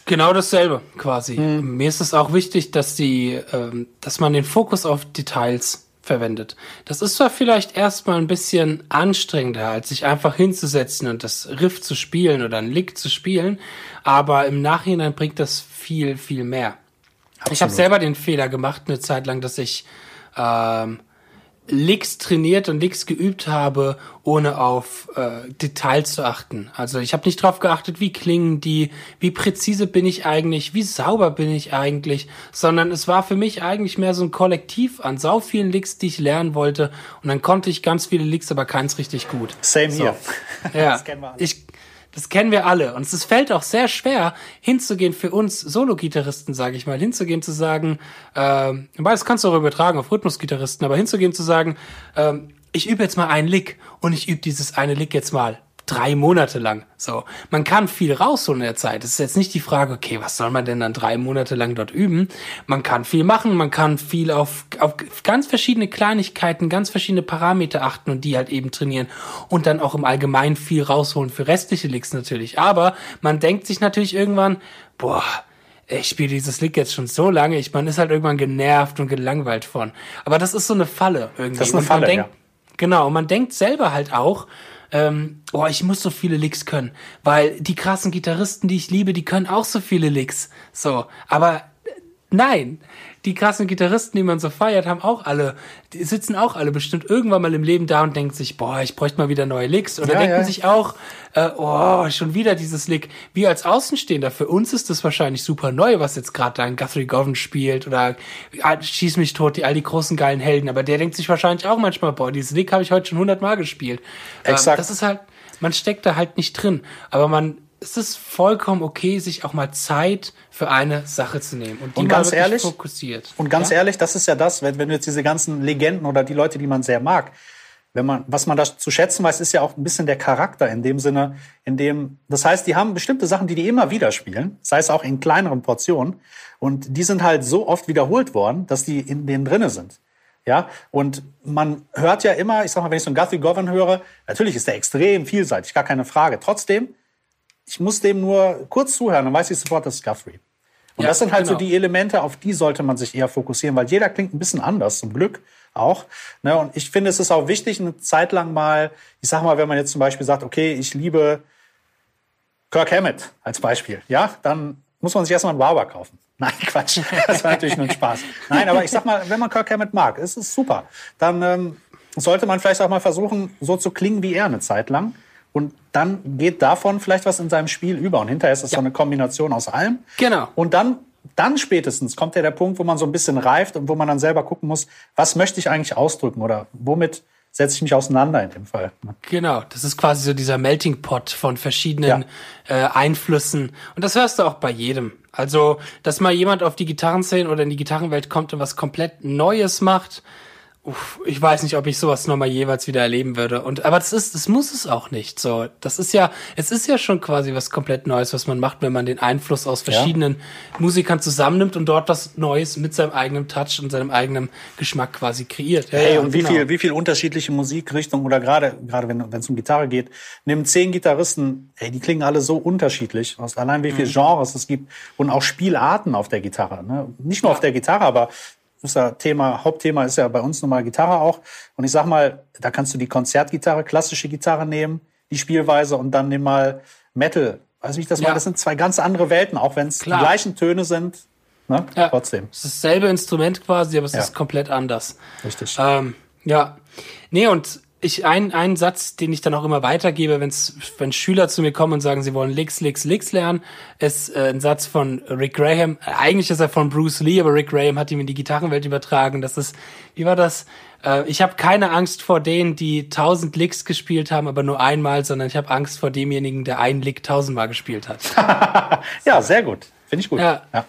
Genau dasselbe quasi. Mir ist es auch wichtig, dass die, ähm, dass man den Fokus auf Details verwendet. Das ist zwar vielleicht erstmal ein bisschen anstrengender, als sich einfach hinzusetzen und das Riff zu spielen oder ein Lick zu spielen, aber im Nachhinein bringt das viel, viel mehr. Absolut. Ich habe selber den Fehler gemacht, eine Zeit lang, dass ich ähm, Licks trainiert und Licks geübt habe, ohne auf äh, Details zu achten. Also ich habe nicht drauf geachtet, wie klingen die, wie präzise bin ich eigentlich, wie sauber bin ich eigentlich, sondern es war für mich eigentlich mehr so ein Kollektiv an sau vielen Licks, die ich lernen wollte. Und dann konnte ich ganz viele Licks, aber keins richtig gut. Same so. hier. Ja, ich das kennen wir alle. Und es fällt auch sehr schwer, hinzugehen für uns Solo-Gitarristen, sage ich mal, hinzugehen zu sagen, äh, das kannst du auch übertragen auf Rhythmus-Gitarristen, aber hinzugehen zu sagen, äh, ich übe jetzt mal einen Lick und ich übe dieses eine Lick jetzt mal drei Monate lang. So, man kann viel rausholen in der Zeit. Es ist jetzt nicht die Frage, okay, was soll man denn dann drei Monate lang dort üben? Man kann viel machen, man kann viel auf, auf ganz verschiedene Kleinigkeiten, ganz verschiedene Parameter achten und die halt eben trainieren und dann auch im Allgemeinen viel rausholen für restliche Licks natürlich. Aber man denkt sich natürlich irgendwann, boah, ich spiele dieses Lick jetzt schon so lange, ich man ist halt irgendwann genervt und gelangweilt von. Aber das ist so eine Falle irgendwie. Das ist eine Falle, denkt, ja. Genau, man denkt selber halt auch, ähm, oh, ich muss so viele Licks können, weil die krassen Gitarristen, die ich liebe, die können auch so viele Licks. So, aber nein, die krassen Gitarristen, die man so feiert, haben auch alle, die sitzen auch alle bestimmt irgendwann mal im Leben da und denken sich, boah, ich bräuchte mal wieder neue Licks. Oder ja, denken ja. sich auch, äh, oh, schon wieder dieses Lick. Wir als Außenstehender, für uns ist das wahrscheinlich super neu, was jetzt gerade da ein Guthrie Govan spielt oder ah, Schieß mich tot, die all die großen geilen Helden. Aber der denkt sich wahrscheinlich auch manchmal, boah, dieses Lick habe ich heute schon hundertmal gespielt. Exakt. Ähm, das ist halt, man steckt da halt nicht drin. Aber man es ist vollkommen okay, sich auch mal Zeit für eine Sache zu nehmen und die und ganz ehrlich, fokussiert. Und ganz ja? ehrlich, das ist ja das, wenn, wenn du jetzt diese ganzen Legenden oder die Leute, die man sehr mag, wenn man, was man da zu schätzen weiß, ist ja auch ein bisschen der Charakter in dem Sinne, in dem, das heißt, die haben bestimmte Sachen, die die immer wieder spielen, sei es auch in kleineren Portionen, und die sind halt so oft wiederholt worden, dass die in denen drinne sind. Ja, und man hört ja immer, ich sag mal, wenn ich so einen Guthrie Govan höre, natürlich ist der extrem vielseitig, gar keine Frage. Trotzdem ich muss dem nur kurz zuhören, dann weiß ich sofort, das ist Guthrie. Und ja, das sind halt genau. so die Elemente, auf die sollte man sich eher fokussieren, weil jeder klingt ein bisschen anders, zum Glück auch. Ne? Und ich finde, es ist auch wichtig, eine Zeit lang mal, ich sag mal, wenn man jetzt zum Beispiel sagt, okay, ich liebe Kirk Hammett als Beispiel, ja, dann muss man sich erstmal einen Wawa kaufen. Nein, Quatsch. Das war natürlich nur ein Spaß. Nein, aber ich sag mal, wenn man Kirk Hammett mag, ist es super. Dann ähm, sollte man vielleicht auch mal versuchen, so zu klingen wie er eine Zeit lang. Und dann geht davon vielleicht was in seinem Spiel über. Und hinterher ist es ja. so eine Kombination aus allem. Genau. Und dann, dann spätestens kommt ja der Punkt, wo man so ein bisschen reift und wo man dann selber gucken muss, was möchte ich eigentlich ausdrücken oder womit setze ich mich auseinander in dem Fall. Genau, das ist quasi so dieser Melting Pot von verschiedenen ja. äh, Einflüssen. Und das hörst du auch bei jedem. Also, dass mal jemand auf die Gitarrenszene oder in die Gitarrenwelt kommt und was komplett Neues macht, Uff, ich weiß nicht, ob ich sowas nochmal jeweils wieder erleben würde. Und aber das ist, das muss es auch nicht. So, das ist ja, es ist ja schon quasi was komplett Neues, was man macht, wenn man den Einfluss aus verschiedenen ja. Musikern zusammennimmt und dort was Neues mit seinem eigenen Touch und seinem eigenen Geschmack quasi kreiert. Ja, hey, und genau. wie viel, wie viel unterschiedliche Musikrichtungen oder gerade, gerade wenn es um Gitarre geht, nehmen zehn Gitarristen, hey, die klingen alle so unterschiedlich. Aus allein wie viele mhm. Genres es gibt und auch Spielarten auf der Gitarre. Ne? Nicht nur ja. auf der Gitarre, aber ist ja Thema, Hauptthema ist ja bei uns nochmal Gitarre auch. Und ich sag mal, da kannst du die Konzertgitarre, klassische Gitarre nehmen, die Spielweise und dann nimm mal Metal. Weiß ich das ja. mal, das sind zwei ganz andere Welten, auch wenn es die gleichen Töne sind. Ne? Ja. Trotzdem. Es ist dasselbe Instrument quasi, aber es ja. ist komplett anders. Richtig. Ähm, ja. Nee, und ich ein, einen Satz, den ich dann auch immer weitergebe, wenn's, wenn Schüler zu mir kommen und sagen, sie wollen Licks, Licks, Licks lernen, ist äh, ein Satz von Rick Graham. Eigentlich ist er von Bruce Lee, aber Rick Graham hat ihm in die Gitarrenwelt übertragen. Das ist, wie war das? Äh, ich habe keine Angst vor denen, die tausend Licks gespielt haben, aber nur einmal, sondern ich habe Angst vor demjenigen, der einen Lick tausendmal gespielt hat. ja, sehr gut. Finde ich gut. Ja. ja.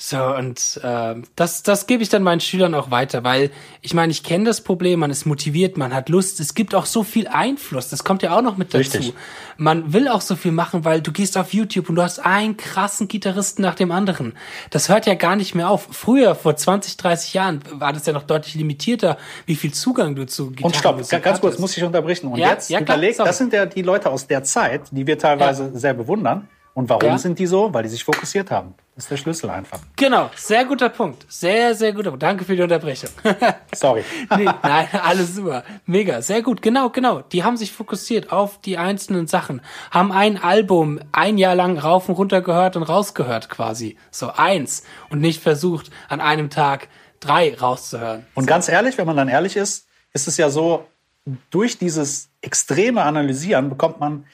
So, und äh, das, das gebe ich dann meinen Schülern auch weiter, weil ich meine, ich kenne das Problem, man ist motiviert, man hat Lust, es gibt auch so viel Einfluss, das kommt ja auch noch mit dazu. Richtig. Man will auch so viel machen, weil du gehst auf YouTube und du hast einen krassen Gitarristen nach dem anderen. Das hört ja gar nicht mehr auf. Früher, vor 20, 30 Jahren, war das ja noch deutlich limitierter, wie viel Zugang du zu Gitarren Und stopp, ganz kurz, muss ich unterbrechen. Und ja, jetzt ja, überleg, das sind ja die Leute aus der Zeit, die wir teilweise ja. sehr bewundern. Und warum sind die so? Weil die sich fokussiert haben. Das ist der Schlüssel einfach. Genau, sehr guter Punkt. Sehr, sehr guter Punkt. Danke für die Unterbrechung. Sorry. nee, nein, alles super. Mega, sehr gut. Genau, genau. Die haben sich fokussiert auf die einzelnen Sachen, haben ein Album ein Jahr lang rauf und runter gehört und rausgehört quasi. So eins. Und nicht versucht, an einem Tag drei rauszuhören. Und ganz ehrlich, wenn man dann ehrlich ist, ist es ja so, durch dieses extreme Analysieren bekommt man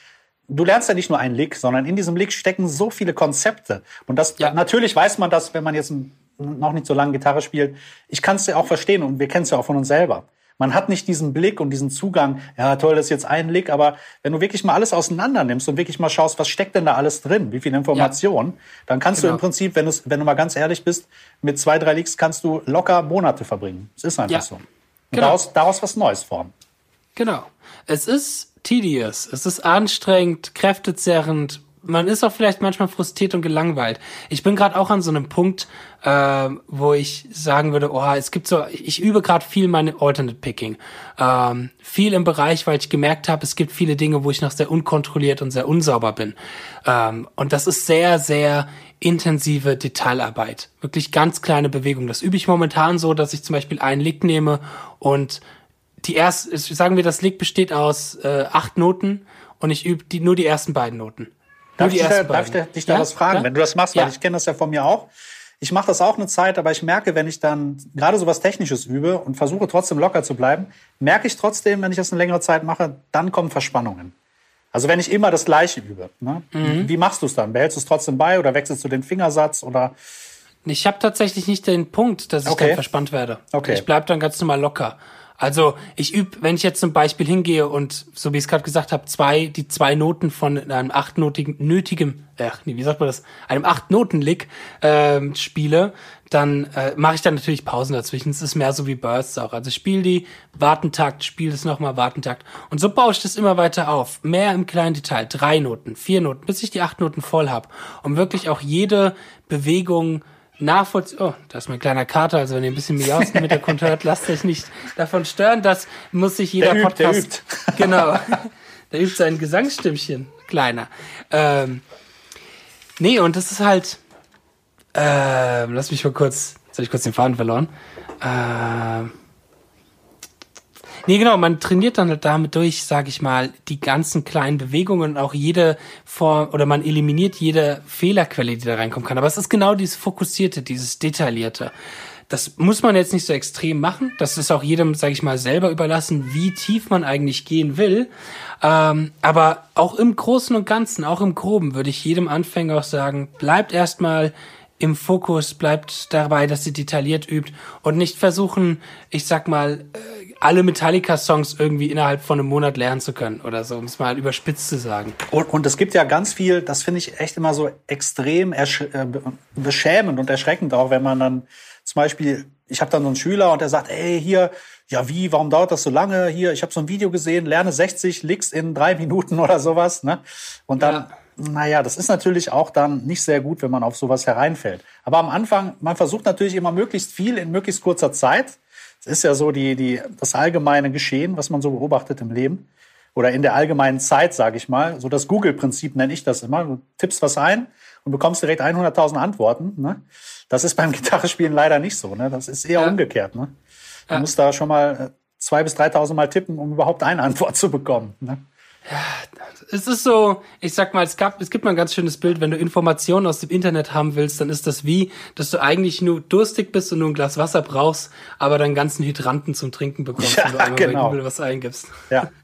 du lernst ja nicht nur einen Lick, sondern in diesem Lick stecken so viele Konzepte. Und das ja. natürlich weiß man das, wenn man jetzt noch nicht so lange Gitarre spielt. Ich kann es ja auch verstehen und wir kennen es ja auch von uns selber. Man hat nicht diesen Blick und diesen Zugang, ja toll, das ist jetzt ein Lick, aber wenn du wirklich mal alles auseinander nimmst und wirklich mal schaust, was steckt denn da alles drin, wie viel Information, ja. dann kannst genau. du im Prinzip, wenn, wenn du mal ganz ehrlich bist, mit zwei, drei Licks kannst du locker Monate verbringen. Es ist einfach ja. so. Und genau. daraus, daraus was Neues formen. Genau. Es ist tedious, es ist anstrengend, kräftezerrend. Man ist auch vielleicht manchmal frustriert und gelangweilt. Ich bin gerade auch an so einem Punkt, äh, wo ich sagen würde, oh, es gibt so, ich übe gerade viel meine Alternate Picking. Ähm, viel im Bereich, weil ich gemerkt habe, es gibt viele Dinge, wo ich noch sehr unkontrolliert und sehr unsauber bin. Ähm, und das ist sehr, sehr intensive Detailarbeit. Wirklich ganz kleine Bewegungen. Das übe ich momentan so, dass ich zum Beispiel einen Lick nehme und die erste, sagen wir, das Lied besteht aus äh, acht Noten und ich übe die, nur die ersten beiden Noten. Darf, ich, da, darf ich dich da ja? was fragen, ja? wenn du das machst, weil ja. ich kenne das ja von mir auch. Ich mache das auch eine Zeit, aber ich merke, wenn ich dann gerade so was Technisches übe und versuche trotzdem locker zu bleiben, merke ich trotzdem, wenn ich das eine längere Zeit mache, dann kommen Verspannungen. Also wenn ich immer das Gleiche übe, ne? mhm. wie machst du es dann? Behältst du es trotzdem bei oder wechselst du den Fingersatz oder? Ich habe tatsächlich nicht den Punkt, dass ich okay. dann verspannt werde. Okay. Ich bleib dann ganz normal locker. Also ich übe, wenn ich jetzt zum Beispiel hingehe und, so wie ich es gerade gesagt habe, zwei, die zwei Noten von einem achtnotigen, nötigem, ach nee, wie sagt man das, einem acht-Noten-Lick äh, spiele, dann äh, mache ich dann natürlich Pausen dazwischen. Es ist mehr so wie Bursts auch. Also spiel die, Wartentakt, spiel es nochmal, Wartentakt. Und so baue ich das immer weiter auf. Mehr im kleinen Detail. Drei Noten, vier Noten, bis ich die acht Noten voll habe. Um wirklich auch jede Bewegung nachvollziehen. Oh, da ist mein kleiner Kater, also wenn ihr ein bisschen miausen mit der Kunde hört, lasst euch nicht davon stören. Das muss sich jeder der Podcast. Übt, der übt. Genau. Der übt sein Gesangsstimmchen. Kleiner. Ähm, nee, und das ist halt. Äh, lass mich mal kurz. Jetzt habe ich kurz den Faden verloren. Äh, Nee, genau, man trainiert dann halt damit durch, sage ich mal, die ganzen kleinen Bewegungen und auch jede Form oder man eliminiert jede Fehlerquelle, die da reinkommen kann. Aber es ist genau dieses Fokussierte, dieses Detaillierte. Das muss man jetzt nicht so extrem machen. Das ist auch jedem, sage ich mal, selber überlassen, wie tief man eigentlich gehen will. Ähm, aber auch im Großen und Ganzen, auch im Groben, würde ich jedem Anfänger auch sagen, bleibt erstmal im Fokus, bleibt dabei, dass sie detailliert übt und nicht versuchen, ich sag mal, äh, alle Metallica-Songs irgendwie innerhalb von einem Monat lernen zu können oder so, um es mal überspitzt zu sagen. Und, und es gibt ja ganz viel, das finde ich echt immer so extrem äh, beschämend und erschreckend auch, wenn man dann zum Beispiel, ich habe dann so einen Schüler und der sagt, ey, hier, ja wie, warum dauert das so lange? Hier, ich habe so ein Video gesehen, lerne 60 Licks in drei Minuten oder sowas. Ne? Und dann, ja. naja, das ist natürlich auch dann nicht sehr gut, wenn man auf sowas hereinfällt. Aber am Anfang, man versucht natürlich immer möglichst viel in möglichst kurzer Zeit es ist ja so die, die, das allgemeine Geschehen, was man so beobachtet im Leben oder in der allgemeinen Zeit, sage ich mal. So das Google-Prinzip nenne ich das immer. Du tippst was ein und bekommst direkt 100.000 Antworten. Ne? Das ist beim Gitarrespielen leider nicht so. Ne? Das ist eher ja. umgekehrt. Ne? Du ja. musst da schon mal äh, 2.000 bis 3.000 Mal tippen, um überhaupt eine Antwort zu bekommen. Ne? Ja, es ist so, ich sag mal, es gab, es gibt mal ein ganz schönes Bild, wenn du Informationen aus dem Internet haben willst, dann ist das wie, dass du eigentlich nur durstig bist und nur ein Glas Wasser brauchst, aber dann ganzen Hydranten zum Trinken bekommst, ja, wenn du einmal genau. bei Google was eingibst. Ja.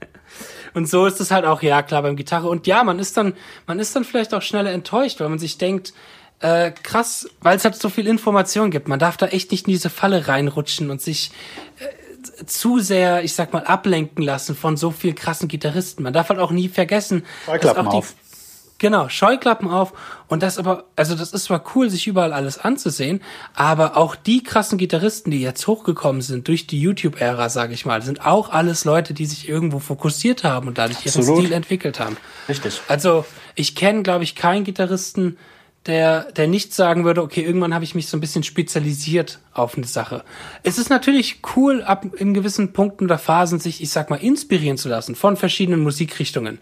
Und so ist es halt auch, ja, klar, beim Gitarre. Und ja, man ist dann, man ist dann vielleicht auch schneller enttäuscht, weil man sich denkt, äh, krass, weil es halt so viel Information gibt. Man darf da echt nicht in diese Falle reinrutschen und sich äh, zu sehr, ich sag mal, ablenken lassen von so viel krassen Gitarristen. Man darf halt auch nie vergessen, dass auch die, auf. Genau, Scheuklappen auf. Und das aber, also das ist zwar cool, sich überall alles anzusehen, aber auch die krassen Gitarristen, die jetzt hochgekommen sind durch die YouTube-Ära, sage ich mal, sind auch alles Leute, die sich irgendwo fokussiert haben und dadurch ihren Absolut. Stil entwickelt haben. Richtig. Also ich kenne, glaube ich, keinen Gitarristen, der, der nicht sagen würde, okay, irgendwann habe ich mich so ein bisschen spezialisiert auf eine Sache. Es ist natürlich cool, ab in gewissen Punkten oder Phasen sich, ich sag mal, inspirieren zu lassen von verschiedenen Musikrichtungen.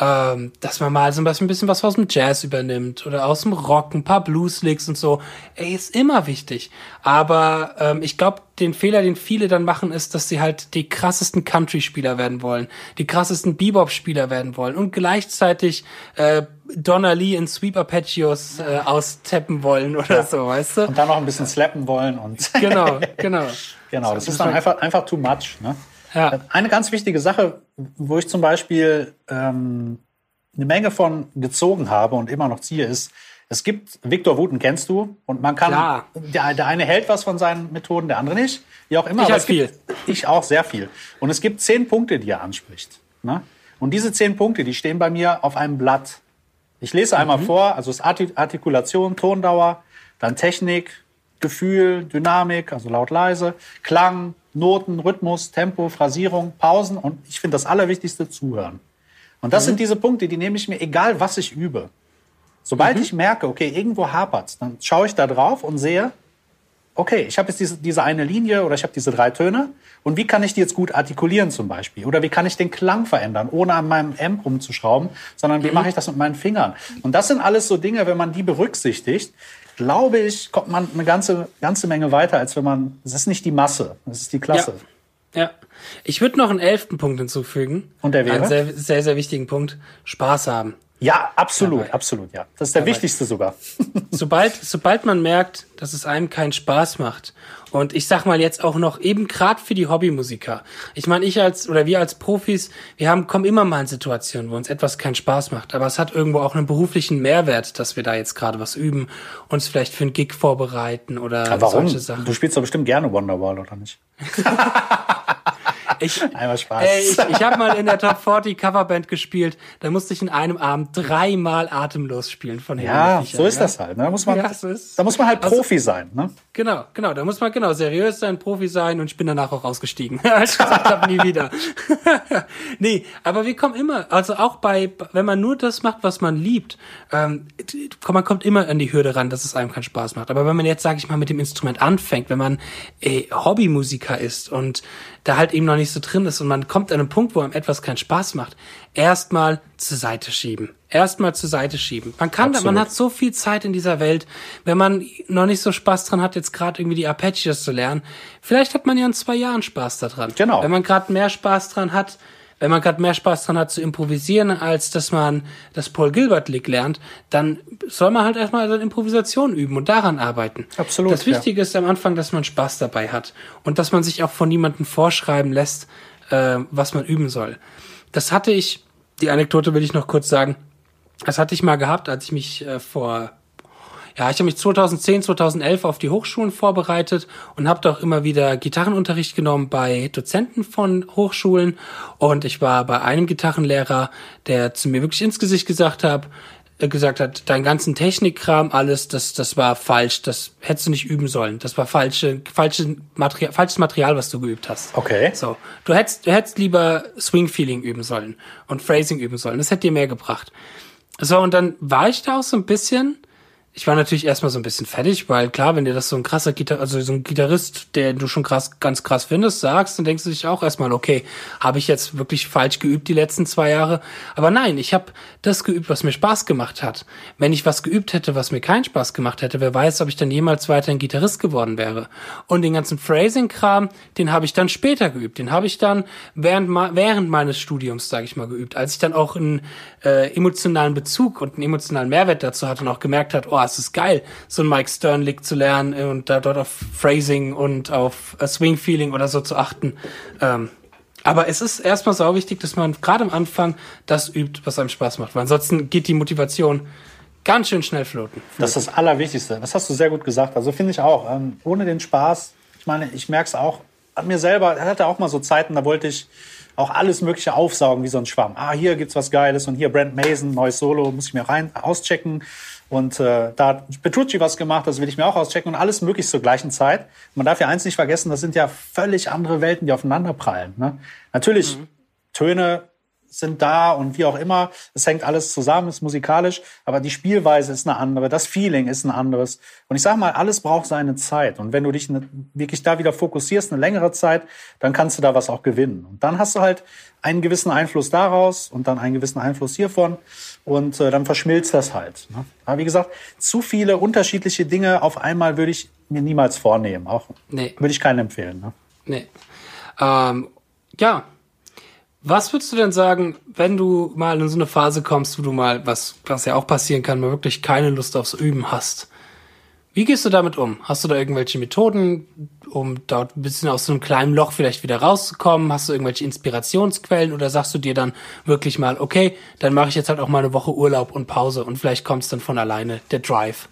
Ähm, dass man mal so ein bisschen was aus dem Jazz übernimmt oder aus dem Rock, ein paar Blues-Licks und so. Ey, ist immer wichtig. Aber ähm, ich glaube, den Fehler, den viele dann machen, ist, dass sie halt die krassesten Country-Spieler werden wollen, die krassesten Bebop-Spieler werden wollen und gleichzeitig äh, Donna Lee in Sweep Arpeggios äh, austappen wollen oder ja. so, weißt du? Und dann noch ein bisschen slappen wollen und. genau, genau. Genau, das, das ist dann einfach, einfach too much. Ne? Ja. Eine ganz wichtige Sache, wo ich zum Beispiel ähm, eine Menge von gezogen habe und immer noch ziehe, ist, es gibt, Victor Wooten kennst du und man kann, der, der, eine hält was von seinen Methoden, der andere nicht, wie auch immer. Ich aber viel. Gibt, ich auch sehr viel. Und es gibt zehn Punkte, die er anspricht. Ne? Und diese zehn Punkte, die stehen bei mir auf einem Blatt. Ich lese einmal mhm. vor, also es ist Artikulation, Tondauer, dann Technik, Gefühl, Dynamik, also laut leise, Klang, Noten, Rhythmus, Tempo, Phrasierung, Pausen und ich finde das Allerwichtigste zuhören. Und das mhm. sind diese Punkte, die nehme ich mir, egal was ich übe. Sobald mhm. ich merke, okay, irgendwo hapert's, dann schaue ich da drauf und sehe, okay, ich habe jetzt diese, diese eine Linie oder ich habe diese drei Töne und wie kann ich die jetzt gut artikulieren zum Beispiel? Oder wie kann ich den Klang verändern, ohne an meinem Amp rumzuschrauben, sondern wie mhm. mache ich das mit meinen Fingern? Und das sind alles so Dinge, wenn man die berücksichtigt, glaube ich, kommt man eine ganze, ganze Menge weiter, als wenn man, es ist nicht die Masse, es ist die Klasse. Ja. ja. Ich würde noch einen elften Punkt hinzufügen. Und der wäre? Einen sehr, sehr, sehr wichtigen Punkt. Spaß haben. Ja, absolut, Dabei. absolut, ja. Das ist der Dabei. wichtigste sogar. sobald, sobald man merkt, dass es einem keinen Spaß macht und ich sag mal jetzt auch noch eben gerade für die Hobbymusiker. Ich meine, ich als oder wir als Profis, wir haben kommen immer mal in Situationen, wo uns etwas keinen Spaß macht, aber es hat irgendwo auch einen beruflichen Mehrwert, dass wir da jetzt gerade was üben, uns vielleicht für einen Gig vorbereiten oder aber warum? solche Sachen. Du spielst doch bestimmt gerne Wonderwall oder nicht? Ich, Einmal Spaß. Ey, ich, ich habe mal in der Top 40 Coverband gespielt. Da musste ich in einem Abend dreimal atemlos spielen von Ja, so ist ja. das halt. Ne? Da muss man, ja, so ist, da muss man halt also, Profi sein. Ne? Genau, genau. Da muss man genau seriös sein, Profi sein und ich bin danach auch ausgestiegen. ich gesagt habe, nie wieder. nee, aber wir kommen immer, also auch bei, wenn man nur das macht, was man liebt, ähm, man kommt immer an die Hürde ran, dass es einem keinen Spaß macht. Aber wenn man jetzt, sage ich mal, mit dem Instrument anfängt, wenn man äh, Hobbymusiker ist und da halt eben noch nicht so drin ist und man kommt an einen Punkt, wo einem etwas keinen Spaß macht, erstmal zur Seite schieben. Erstmal zur Seite schieben. Man kann, Absolut. man hat so viel Zeit in dieser Welt, wenn man noch nicht so Spaß dran hat, jetzt gerade irgendwie die Apaches zu lernen. Vielleicht hat man ja in zwei Jahren Spaß daran. Genau. Wenn man gerade mehr Spaß dran hat, wenn man gerade mehr Spaß dran hat zu improvisieren, als dass man das Paul Gilbert Lick lernt, dann soll man halt erstmal seine Improvisation üben und daran arbeiten. Absolut. Das Wichtige ja. ist am Anfang, dass man Spaß dabei hat und dass man sich auch von niemandem vorschreiben lässt, äh, was man üben soll. Das hatte ich, die Anekdote will ich noch kurz sagen, das hatte ich mal gehabt, als ich mich äh, vor ja, ich habe mich 2010, 2011 auf die Hochschulen vorbereitet und habe doch immer wieder Gitarrenunterricht genommen bei Dozenten von Hochschulen. Und ich war bei einem Gitarrenlehrer, der zu mir wirklich ins Gesicht gesagt hat, äh, gesagt hat, dein ganzen Technikkram, alles, das, das war falsch, das hättest du nicht üben sollen. Das war falsche, falsche Material, falsches Material, was du geübt hast. Okay. So. Du hättest, du hättest lieber Swing Feeling üben sollen und Phrasing üben sollen. Das hätte dir mehr gebracht. So, und dann war ich da auch so ein bisschen, ich war natürlich erstmal so ein bisschen fertig, weil klar, wenn dir das so ein krasser Gitar also so ein Gitarrist, der du schon krass, ganz krass findest, sagst, dann denkst du dich auch erstmal, okay, habe ich jetzt wirklich falsch geübt die letzten zwei Jahre? Aber nein, ich habe das geübt, was mir Spaß gemacht hat. Wenn ich was geübt hätte, was mir keinen Spaß gemacht hätte, wer weiß, ob ich dann jemals weiter ein Gitarrist geworden wäre. Und den ganzen Phrasing-Kram, den habe ich dann später geübt. Den habe ich dann während, während meines Studiums, sage ich mal, geübt. Als ich dann auch einen äh, emotionalen Bezug und einen emotionalen Mehrwert dazu hatte und auch gemerkt hat, oh, es ist geil, so ein Mike Stern Lick zu lernen und da dort auf Phrasing und auf äh, Swing Feeling oder so zu achten. Ähm, aber es ist erstmal sau wichtig, dass man gerade am Anfang das übt, was einem Spaß macht, weil ansonsten geht die Motivation ganz schön schnell floten. Das ist das Allerwichtigste. Das hast du sehr gut gesagt. Also finde ich auch. Ähm, ohne den Spaß, ich meine, ich merke es auch an mir selber. Ich hatte auch mal so Zeiten, da wollte ich auch alles Mögliche aufsaugen wie so ein Schwamm. Ah, hier gibt's was Geiles und hier Brent Mason, neues Solo, muss ich mir rein auschecken. Und äh, da hat Petrucci was gemacht, das will ich mir auch auschecken und alles möglichst zur gleichen Zeit. Man darf ja eins nicht vergessen, das sind ja völlig andere Welten, die aufeinander prallen. Ne? Natürlich, mhm. Töne sind da und wie auch immer. Es hängt alles zusammen, ist musikalisch, aber die Spielweise ist eine andere, das Feeling ist ein anderes. Und ich sage mal, alles braucht seine Zeit. Und wenn du dich ne, wirklich da wieder fokussierst, eine längere Zeit, dann kannst du da was auch gewinnen. Und dann hast du halt einen gewissen Einfluss daraus und dann einen gewissen Einfluss hiervon und äh, dann verschmilzt das halt. Ne? Aber wie gesagt, zu viele unterschiedliche Dinge auf einmal würde ich mir niemals vornehmen. Auch nee. würde ich keinen empfehlen. Ne? Nee. Ähm, ja, was würdest du denn sagen, wenn du mal in so eine Phase kommst, wo du mal, was, was ja auch passieren kann, mal wirklich keine Lust aufs Üben hast? Wie gehst du damit um? Hast du da irgendwelche Methoden, um dort ein bisschen aus so einem kleinen Loch vielleicht wieder rauszukommen? Hast du irgendwelche Inspirationsquellen oder sagst du dir dann wirklich mal, okay, dann mache ich jetzt halt auch mal eine Woche Urlaub und Pause und vielleicht kommt es dann von alleine, der Drive?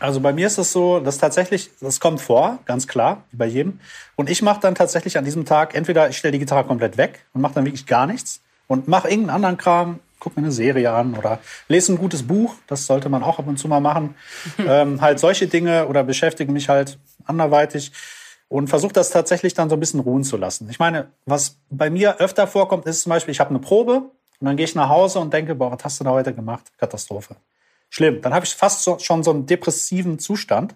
Also bei mir ist es so, dass tatsächlich, das kommt vor, ganz klar, wie bei jedem. Und ich mache dann tatsächlich an diesem Tag, entweder ich stelle die Gitarre komplett weg und mache dann wirklich gar nichts und mache irgendeinen anderen Kram, guck mir eine Serie an oder lese ein gutes Buch, das sollte man auch ab und zu mal machen. ähm, halt solche Dinge oder beschäftige mich halt anderweitig und versuche das tatsächlich dann so ein bisschen ruhen zu lassen. Ich meine, was bei mir öfter vorkommt, ist zum Beispiel, ich habe eine Probe und dann gehe ich nach Hause und denke, boah, was hast du da heute gemacht? Katastrophe schlimm. Dann habe ich fast so, schon so einen depressiven Zustand.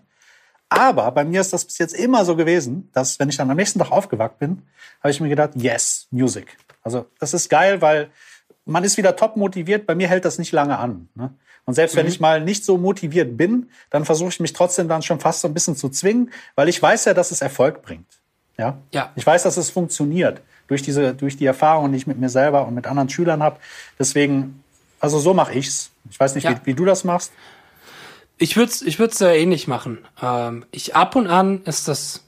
Aber bei mir ist das bis jetzt immer so gewesen, dass wenn ich dann am nächsten Tag aufgewacht bin, habe ich mir gedacht, yes, Music. Also das ist geil, weil man ist wieder top motiviert. Bei mir hält das nicht lange an. Ne? Und selbst mhm. wenn ich mal nicht so motiviert bin, dann versuche ich mich trotzdem dann schon fast so ein bisschen zu zwingen, weil ich weiß ja, dass es Erfolg bringt. Ja. ja. Ich weiß, dass es funktioniert durch diese, durch die Erfahrungen, die ich mit mir selber und mit anderen Schülern habe. Deswegen, also so mache ich's. Ich weiß nicht, ja. wie, wie, du das machst. Ich würde es ich würd's sehr ähnlich machen. Ähm, ich ab und an ist das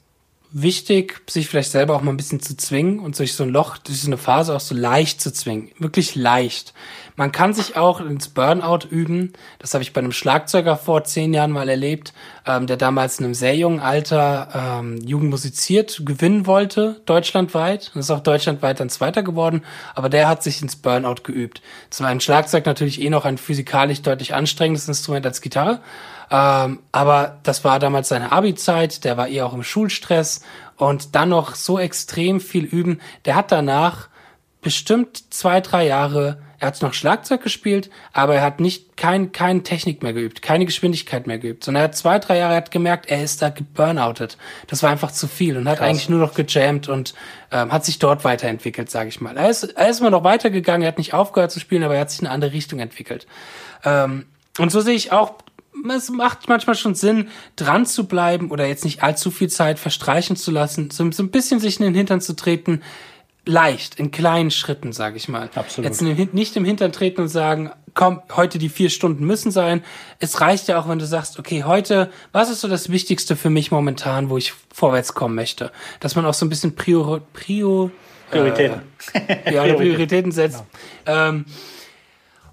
wichtig, sich vielleicht selber auch mal ein bisschen zu zwingen und durch so ein Loch, durch so eine Phase auch so leicht zu zwingen. Wirklich leicht. Man kann sich auch ins Burnout üben. Das habe ich bei einem Schlagzeuger vor zehn Jahren mal erlebt, ähm, der damals in einem sehr jungen Alter ähm, Jugend musiziert gewinnen wollte, deutschlandweit. Und ist auch deutschlandweit dann Zweiter geworden. Aber der hat sich ins Burnout geübt. Das war ein Schlagzeug natürlich eh noch ein physikalisch deutlich anstrengendes Instrument als Gitarre. Ähm, aber das war damals seine Abi-Zeit, der war eher auch im Schulstress und dann noch so extrem viel üben. Der hat danach bestimmt zwei, drei Jahre er hat noch Schlagzeug gespielt, aber er hat nicht kein, keine Technik mehr geübt, keine Geschwindigkeit mehr geübt, sondern er hat zwei, drei Jahre hat gemerkt, er ist da geburnoutet. Das war einfach zu viel und hat Krass. eigentlich nur noch gejammt und ähm, hat sich dort weiterentwickelt, sage ich mal. Er ist, er ist immer noch weitergegangen, er hat nicht aufgehört zu spielen, aber er hat sich in eine andere Richtung entwickelt. Ähm, und so sehe ich auch es macht manchmal schon Sinn, dran zu bleiben oder jetzt nicht allzu viel Zeit verstreichen zu lassen, so, so ein bisschen sich in den Hintern zu treten leicht, in kleinen Schritten, sage ich mal. Absolut. Jetzt nicht im Hintern treten und sagen, komm, heute die vier Stunden müssen sein. Es reicht ja auch, wenn du sagst, okay, heute, was ist so das Wichtigste für mich momentan, wo ich vorwärts kommen möchte? Dass man auch so ein bisschen Prior, Prior, Prioritäten. Äh, ja, Prioritäten setzt. Genau. Ähm,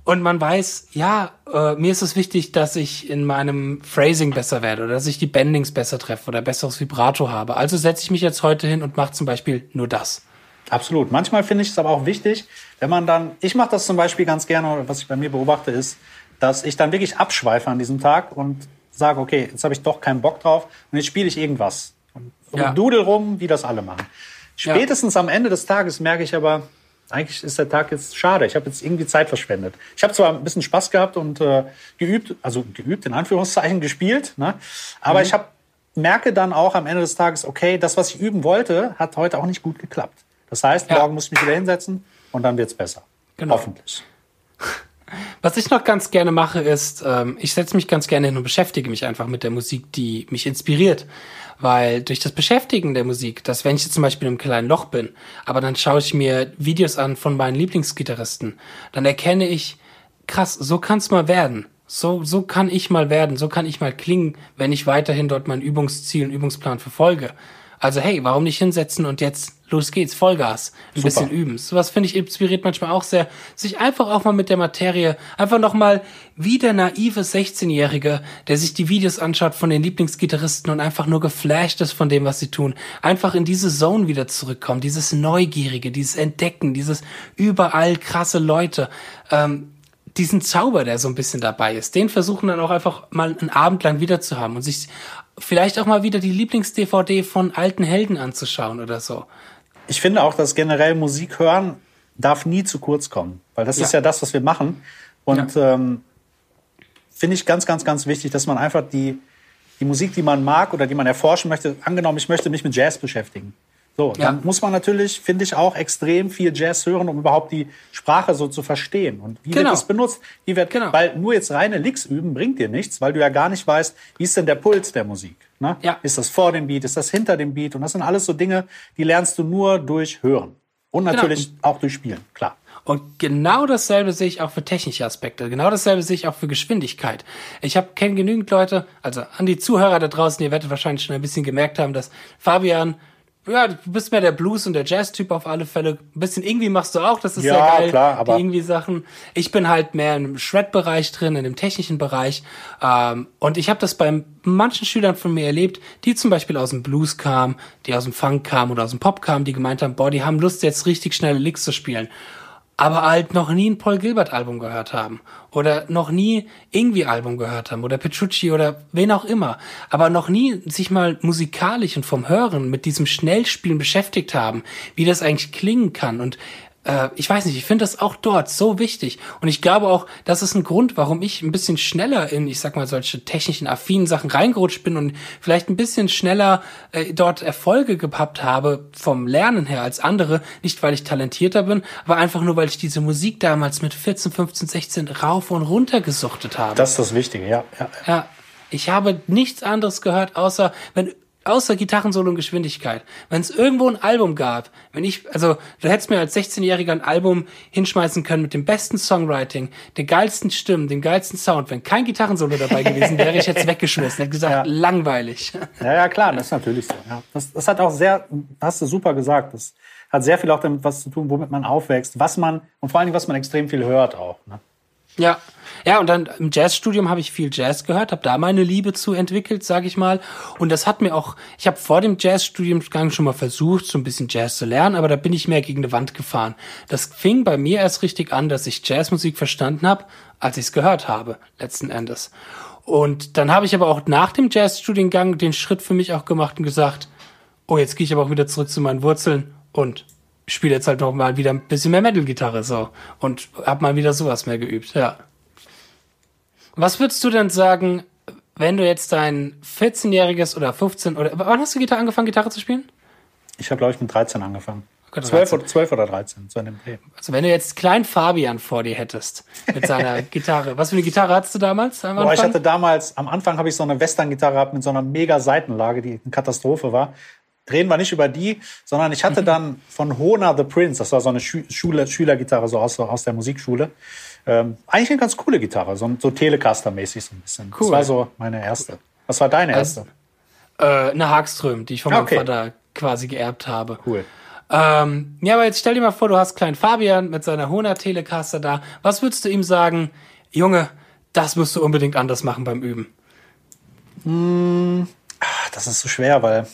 und man weiß, ja, äh, mir ist es wichtig, dass ich in meinem Phrasing besser werde oder dass ich die Bendings besser treffe oder besseres Vibrato habe. Also setze ich mich jetzt heute hin und mache zum Beispiel nur das. Absolut. Manchmal finde ich es aber auch wichtig, wenn man dann, ich mache das zum Beispiel ganz gerne, was ich bei mir beobachte, ist, dass ich dann wirklich abschweife an diesem Tag und sage, okay, jetzt habe ich doch keinen Bock drauf und jetzt spiele ich irgendwas. Und, und ja. dudel rum, wie das alle machen. Spätestens ja. am Ende des Tages merke ich aber, eigentlich ist der Tag jetzt schade. Ich habe jetzt irgendwie Zeit verschwendet. Ich habe zwar ein bisschen Spaß gehabt und äh, geübt, also geübt in Anführungszeichen gespielt, ne? aber mhm. ich habe merke dann auch am Ende des Tages, okay, das, was ich üben wollte, hat heute auch nicht gut geklappt. Das heißt, ja. morgen muss ich mich wieder hinsetzen und dann wird's besser. Genau. Hoffentlich. Was ich noch ganz gerne mache, ist, ähm, ich setze mich ganz gerne hin und beschäftige mich einfach mit der Musik, die mich inspiriert. Weil durch das Beschäftigen der Musik, dass wenn ich jetzt zum Beispiel einem kleinen Loch bin, aber dann schaue ich mir Videos an von meinen Lieblingsgitarristen, dann erkenne ich, krass, so kann's mal werden. So, so kann ich mal werden, so kann ich mal klingen, wenn ich weiterhin dort mein Übungsziel und Übungsplan verfolge. Also hey, warum nicht hinsetzen und jetzt los geht's, Vollgas, ein Super. bisschen üben. Sowas finde ich inspiriert manchmal auch sehr, sich einfach auch mal mit der Materie, einfach noch mal wie der naive 16-Jährige, der sich die Videos anschaut von den Lieblingsgitarristen und einfach nur geflasht ist von dem, was sie tun, einfach in diese Zone wieder zurückkommen, dieses Neugierige, dieses Entdecken, dieses überall krasse Leute, ähm, diesen Zauber, der so ein bisschen dabei ist, den versuchen dann auch einfach mal einen Abend lang wieder zu haben und sich vielleicht auch mal wieder die Lieblings-DVD von alten Helden anzuschauen oder so. Ich finde auch, dass generell Musik hören darf nie zu kurz kommen, weil das ja. ist ja das, was wir machen. Und ja. ähm, finde ich ganz, ganz, ganz wichtig, dass man einfach die, die Musik, die man mag oder die man erforschen möchte, angenommen, ich möchte mich mit Jazz beschäftigen. So, ja. dann muss man natürlich, finde ich, auch extrem viel Jazz hören, um überhaupt die Sprache so zu verstehen. Und wie genau. wird es benutzt? Wie wird, genau. Weil nur jetzt reine Licks üben bringt dir nichts, weil du ja gar nicht weißt, wie ist denn der Puls der Musik? Ne? Ja. Ist das vor dem Beat? Ist das hinter dem Beat? Und das sind alles so Dinge, die lernst du nur durch Hören. Und genau. natürlich genau. auch durch Spielen, klar. Und genau dasselbe sehe ich auch für technische Aspekte. Genau dasselbe sehe ich auch für Geschwindigkeit. Ich habe kenne genügend Leute, also an die Zuhörer da draußen, ihr werdet wahrscheinlich schon ein bisschen gemerkt haben, dass Fabian ja, du bist mehr der Blues- und der Jazz-Typ auf alle Fälle. Ein bisschen irgendwie machst du auch, das ist ja, sehr geil. Klar, aber irgendwie Sachen. Ich bin halt mehr im Shred-Bereich drin, in dem technischen Bereich. Ähm, und ich habe das bei manchen Schülern von mir erlebt, die zum Beispiel aus dem Blues kamen, die aus dem Funk kamen oder aus dem Pop kamen, die gemeint haben, boah, die haben Lust, jetzt richtig schnelle Licks zu spielen aber halt noch nie ein Paul Gilbert Album gehört haben oder noch nie irgendwie Album gehört haben oder Petrucci oder wen auch immer, aber noch nie sich mal musikalisch und vom Hören mit diesem Schnellspielen beschäftigt haben, wie das eigentlich klingen kann. Und äh, ich weiß nicht, ich finde das auch dort so wichtig. Und ich glaube auch, das ist ein Grund, warum ich ein bisschen schneller in, ich sag mal, solche technischen, affinen Sachen reingerutscht bin und vielleicht ein bisschen schneller äh, dort Erfolge gehabt habe vom Lernen her als andere. Nicht, weil ich talentierter bin, aber einfach nur, weil ich diese Musik damals mit 14, 15, 16 rauf und runter gesuchtet habe. Das ist das Wichtige, ja. Ja, ja ich habe nichts anderes gehört, außer wenn außer Gitarrensolo und Geschwindigkeit. Wenn es irgendwo ein Album gab, wenn ich, also du hättest mir als 16-Jähriger ein Album hinschmeißen können mit dem besten Songwriting, den geilsten Stimmen, dem geilsten Sound. Wenn kein Gitarrensolo dabei gewesen wäre, ich jetzt weggeschmissen. Hätte gesagt, ja. langweilig. Ja, ja, klar, das ist natürlich so. Ja. Das, das hat auch sehr, hast du super gesagt, das hat sehr viel auch damit was zu tun, womit man aufwächst, was man, und vor allen Dingen, was man extrem viel hört auch. Ne? Ja, ja, und dann im Jazzstudium habe ich viel Jazz gehört, habe da meine Liebe zu entwickelt, sage ich mal. Und das hat mir auch, ich habe vor dem Jazzstudiumgang schon mal versucht, so ein bisschen Jazz zu lernen, aber da bin ich mehr gegen eine Wand gefahren. Das fing bei mir erst richtig an, dass ich Jazzmusik verstanden habe, als ich es gehört habe, letzten Endes. Und dann habe ich aber auch nach dem Jazzstudiengang den Schritt für mich auch gemacht und gesagt, oh, jetzt gehe ich aber auch wieder zurück zu meinen Wurzeln und spiele jetzt halt noch mal wieder ein bisschen mehr Metal-Gitarre so und hab mal wieder sowas mehr geübt, ja. Was würdest du denn sagen, wenn du jetzt dein 14-jähriges oder 15 oder wann hast du Gitarre angefangen, Gitarre zu spielen? Ich habe, glaube ich, mit 13 angefangen. Okay, 12, oder, 12 oder 13, so in dem Dreh. Also wenn du jetzt kleinen Fabian vor dir hättest mit seiner Gitarre. Was für eine Gitarre hattest du damals? Am Boah, ich hatte damals, am Anfang habe ich so eine Western-Gitarre gehabt mit so einer mega Seitenlage, die eine Katastrophe war reden wir nicht über die, sondern ich hatte mhm. dann von Hona the Prince, das war so eine Schule, Schülergitarre so aus, aus der Musikschule, ähm, eigentlich eine ganz coole Gitarre, so, so Telecaster-mäßig so ein bisschen. Cool. Das war so meine erste. Was war deine erste? Also, äh, eine Hagström, die ich von meinem okay. Vater quasi geerbt habe. Cool. Ähm, ja, aber jetzt stell dir mal vor, du hast kleinen Fabian mit seiner Hona Telecaster da. Was würdest du ihm sagen, Junge, das musst du unbedingt anders machen beim Üben? Hm, das ist so schwer, weil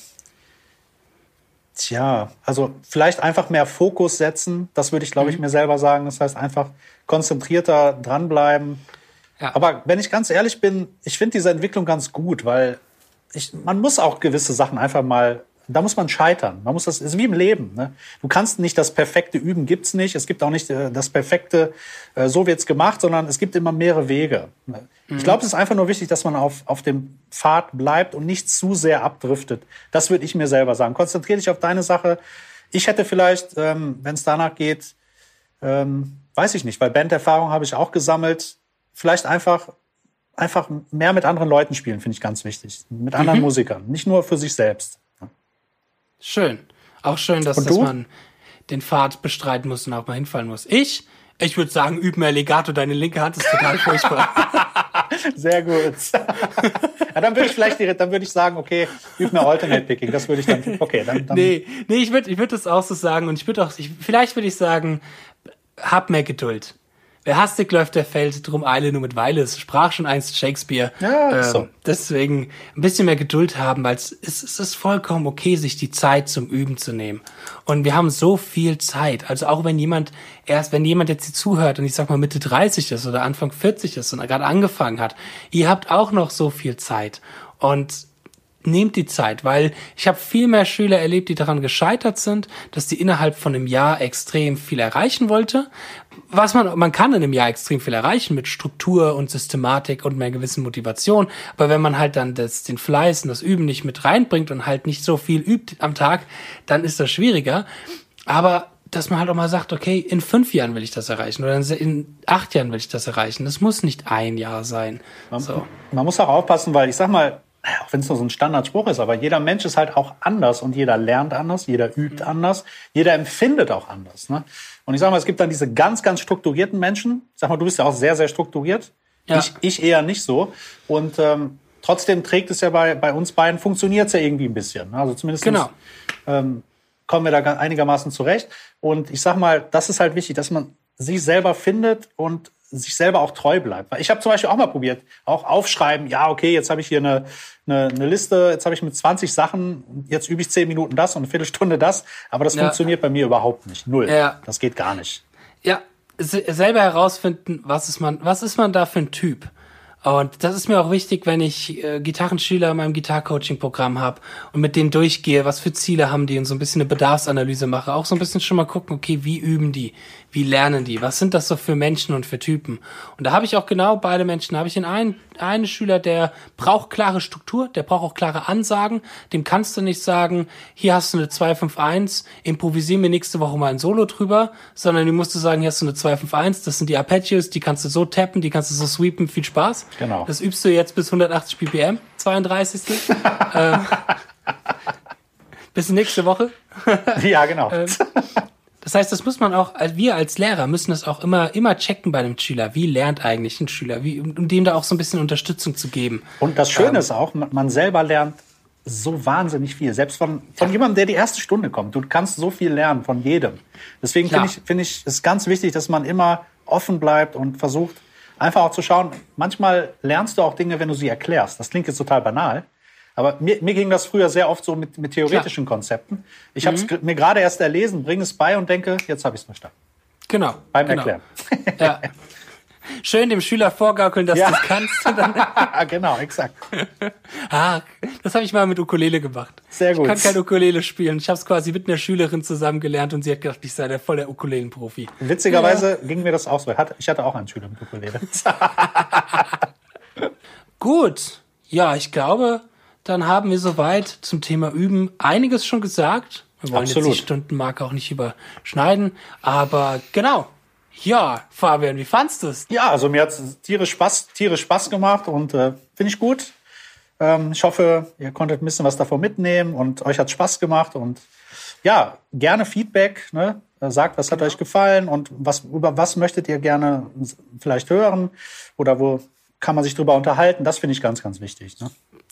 Tja, also vielleicht einfach mehr Fokus setzen, das würde ich, glaube ich, mhm. mir selber sagen. Das heißt einfach konzentrierter dranbleiben. Ja. Aber wenn ich ganz ehrlich bin, ich finde diese Entwicklung ganz gut, weil ich, man muss auch gewisse Sachen einfach mal da muss man scheitern. Man muss das ist wie im Leben. Ne? Du kannst nicht das perfekte üben, gibt's nicht. Es gibt auch nicht äh, das perfekte, äh, so wird's gemacht, sondern es gibt immer mehrere Wege. Ne? Mhm. Ich glaube, es ist einfach nur wichtig, dass man auf, auf dem Pfad bleibt und nicht zu sehr abdriftet. Das würde ich mir selber sagen. Konzentriere dich auf deine Sache. Ich hätte vielleicht, ähm, wenn es danach geht, ähm, weiß ich nicht, weil Banderfahrung habe ich auch gesammelt. Vielleicht einfach einfach mehr mit anderen Leuten spielen, finde ich ganz wichtig. Mit anderen mhm. Musikern, nicht nur für sich selbst. Schön. Auch schön, dass, dass man den Pfad bestreiten muss und auch mal hinfallen muss. Ich, ich würde sagen, üb mehr Legato, deine linke Hand ist total furchtbar. Sehr gut. ja, dann würde ich vielleicht, dann würde ich sagen, okay, üb mehr Alternate Picking. Das würde ich dann, okay, dann. dann. Nee, nee, ich würde, ich würde das auch so sagen und ich würde auch, ich, vielleicht würde ich sagen, hab mehr Geduld. Wer hastig läuft, der fällt, drum eile nur mit Weile. Es sprach schon einst Shakespeare. Ja, ähm, so. Deswegen ein bisschen mehr Geduld haben, weil es, es ist vollkommen okay, sich die Zeit zum Üben zu nehmen. Und wir haben so viel Zeit. Also auch wenn jemand erst, wenn jemand jetzt hier zuhört und ich sag mal Mitte 30 ist oder Anfang 40 ist und gerade angefangen hat, ihr habt auch noch so viel Zeit. Und nehmt die Zeit, weil ich habe viel mehr Schüler erlebt, die daran gescheitert sind, dass die innerhalb von einem Jahr extrem viel erreichen wollte. Was man, man kann in einem Jahr extrem viel erreichen mit Struktur und Systematik und einer gewissen Motivation. Aber wenn man halt dann das, den Fleiß und das Üben nicht mit reinbringt und halt nicht so viel übt am Tag, dann ist das schwieriger. Aber dass man halt auch mal sagt, okay, in fünf Jahren will ich das erreichen oder in acht Jahren will ich das erreichen. Das muss nicht ein Jahr sein. Man, so. man muss auch aufpassen, weil ich sag mal, auch wenn es nur so ein Standardspruch ist, aber jeder Mensch ist halt auch anders und jeder lernt anders, jeder übt anders, jeder empfindet auch anders. Ne? Und ich sag mal, es gibt dann diese ganz, ganz strukturierten Menschen. Sag mal, du bist ja auch sehr, sehr strukturiert. Ja. Ich, ich eher nicht so. Und ähm, trotzdem trägt es ja bei, bei uns beiden, funktioniert es ja irgendwie ein bisschen. Also zumindest genau. ähm, kommen wir da einigermaßen zurecht. Und ich sag mal, das ist halt wichtig, dass man sich selber findet und sich selber auch treu bleibt. Weil ich habe zum Beispiel auch mal probiert, auch aufschreiben, ja, okay, jetzt habe ich hier eine, eine, eine Liste, jetzt habe ich mit 20 Sachen, jetzt übe ich 10 Minuten das und eine Viertelstunde das, aber das ja. funktioniert bei mir überhaupt nicht. Null. Ja. Das geht gar nicht. Ja, selber herausfinden, was ist man, was ist man da für ein Typ? Und das ist mir auch wichtig, wenn ich äh, Gitarrenschüler in meinem Gitarcoaching-Programm habe und mit denen durchgehe, was für Ziele haben die und so ein bisschen eine Bedarfsanalyse mache. Auch so ein bisschen schon mal gucken, okay, wie üben die? Wie lernen die? Was sind das so für Menschen und für Typen? Und da habe ich auch genau beide Menschen. Da habe ich in einen, einen Schüler, der braucht klare Struktur, der braucht auch klare Ansagen. Dem kannst du nicht sagen, hier hast du eine 251, improvisier mir nächste Woche mal ein Solo drüber, sondern du musst du sagen, hier hast du eine 251, das sind die Arpeggios, die kannst du so tappen, die kannst du so sweepen, viel Spaß. Genau. Das übst du jetzt bis 180 BPM, 32. äh, bis nächste Woche. ja, genau. Ähm, das heißt, das muss man auch, wir als Lehrer müssen das auch immer, immer checken bei dem Schüler. Wie lernt eigentlich ein Schüler? Wie, um dem da auch so ein bisschen Unterstützung zu geben. Und das Schöne ähm, ist auch, man selber lernt so wahnsinnig viel. Selbst von, von ja. jemandem, der die erste Stunde kommt. Du kannst so viel lernen von jedem. Deswegen finde ich, finde ich, es ganz wichtig, dass man immer offen bleibt und versucht, einfach auch zu schauen. Manchmal lernst du auch Dinge, wenn du sie erklärst. Das klingt jetzt total banal. Aber mir, mir ging das früher sehr oft so mit, mit theoretischen Klar. Konzepten. Ich mhm. habe es mir gerade erst erlesen, bringe es bei und denke, jetzt habe ich es verstanden. Genau. Beim genau. Erklären. Ja. Schön dem Schüler vorgaukeln, dass ja. du es kannst. genau, exakt. ah, das habe ich mal mit Ukulele gemacht. Sehr gut. Ich kann kein Ukulele spielen. Ich habe es quasi mit einer Schülerin zusammen gelernt und sie hat gedacht, ich sei der volle Ukulelenprofi. Witzigerweise ja. ging mir das auch so. Ich hatte auch einen Schüler mit Ukulele. gut. Ja, ich glaube, dann haben wir soweit zum Thema Üben einiges schon gesagt. Wir wollen Absolut. jetzt die Stundenmarke auch nicht überschneiden, aber genau. Ja, Fabian, wie fandst du es? Ja, also mir hat es tierisch Spaß, tierisch Spaß gemacht und äh, finde ich gut. Ähm, ich hoffe, ihr konntet ein bisschen was davon mitnehmen und euch hat Spaß gemacht und ja, gerne Feedback. Ne? Sagt, was hat genau. euch gefallen und was, über was möchtet ihr gerne vielleicht hören oder wo kann man sich drüber unterhalten. Das finde ich ganz, ganz wichtig. Ne?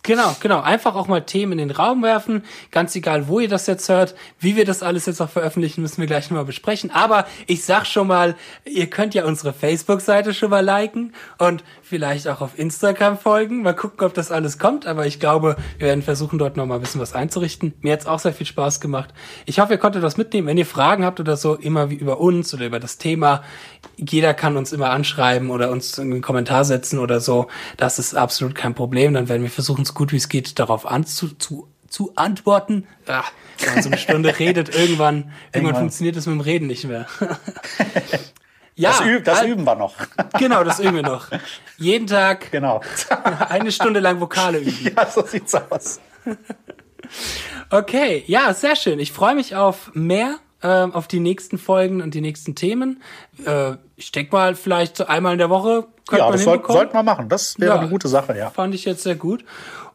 Genau, genau. Einfach auch mal Themen in den Raum werfen. Ganz egal, wo ihr das jetzt hört. Wie wir das alles jetzt auch veröffentlichen, müssen wir gleich nochmal besprechen. Aber ich sag schon mal, ihr könnt ja unsere Facebook-Seite schon mal liken und vielleicht auch auf Instagram folgen. Mal gucken, ob das alles kommt. Aber ich glaube, wir werden versuchen, dort nochmal ein bisschen was einzurichten. Mir hat's auch sehr viel Spaß gemacht. Ich hoffe, ihr konntet was mitnehmen. Wenn ihr Fragen habt oder so, immer wie über uns oder über das Thema. Jeder kann uns immer anschreiben oder uns in einen Kommentar setzen oder so. Das ist absolut kein Problem. Dann werden wir versuchen, so gut wie es geht, darauf anzu, zu, zu antworten. Ach, wenn man so eine Stunde redet, irgendwann, irgendwann funktioniert es mit dem Reden nicht mehr. ja, das, üb, das üben wir noch. genau, das üben wir noch. Jeden Tag genau. eine Stunde lang Vokale üben. Ja, so sieht's aus. Okay, ja, sehr schön. Ich freue mich auf mehr, äh, auf die nächsten Folgen und die nächsten Themen. Äh, ich denke mal, vielleicht einmal in der Woche. Ja, das soll, sollten wir machen. Das wäre ja, eine gute Sache, ja. Fand ich jetzt sehr gut.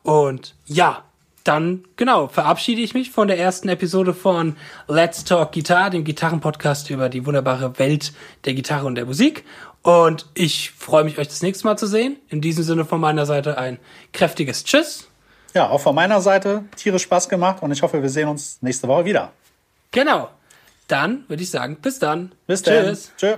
Und ja, dann genau verabschiede ich mich von der ersten Episode von Let's Talk Guitar, dem Gitarrenpodcast über die wunderbare Welt der Gitarre und der Musik. Und ich freue mich, euch das nächste Mal zu sehen. In diesem Sinne von meiner Seite ein kräftiges Tschüss. Ja, auch von meiner Seite tierisch Spaß gemacht und ich hoffe, wir sehen uns nächste Woche wieder. Genau. Dann würde ich sagen, bis dann. Bis dann. Tschüss. Tschüss.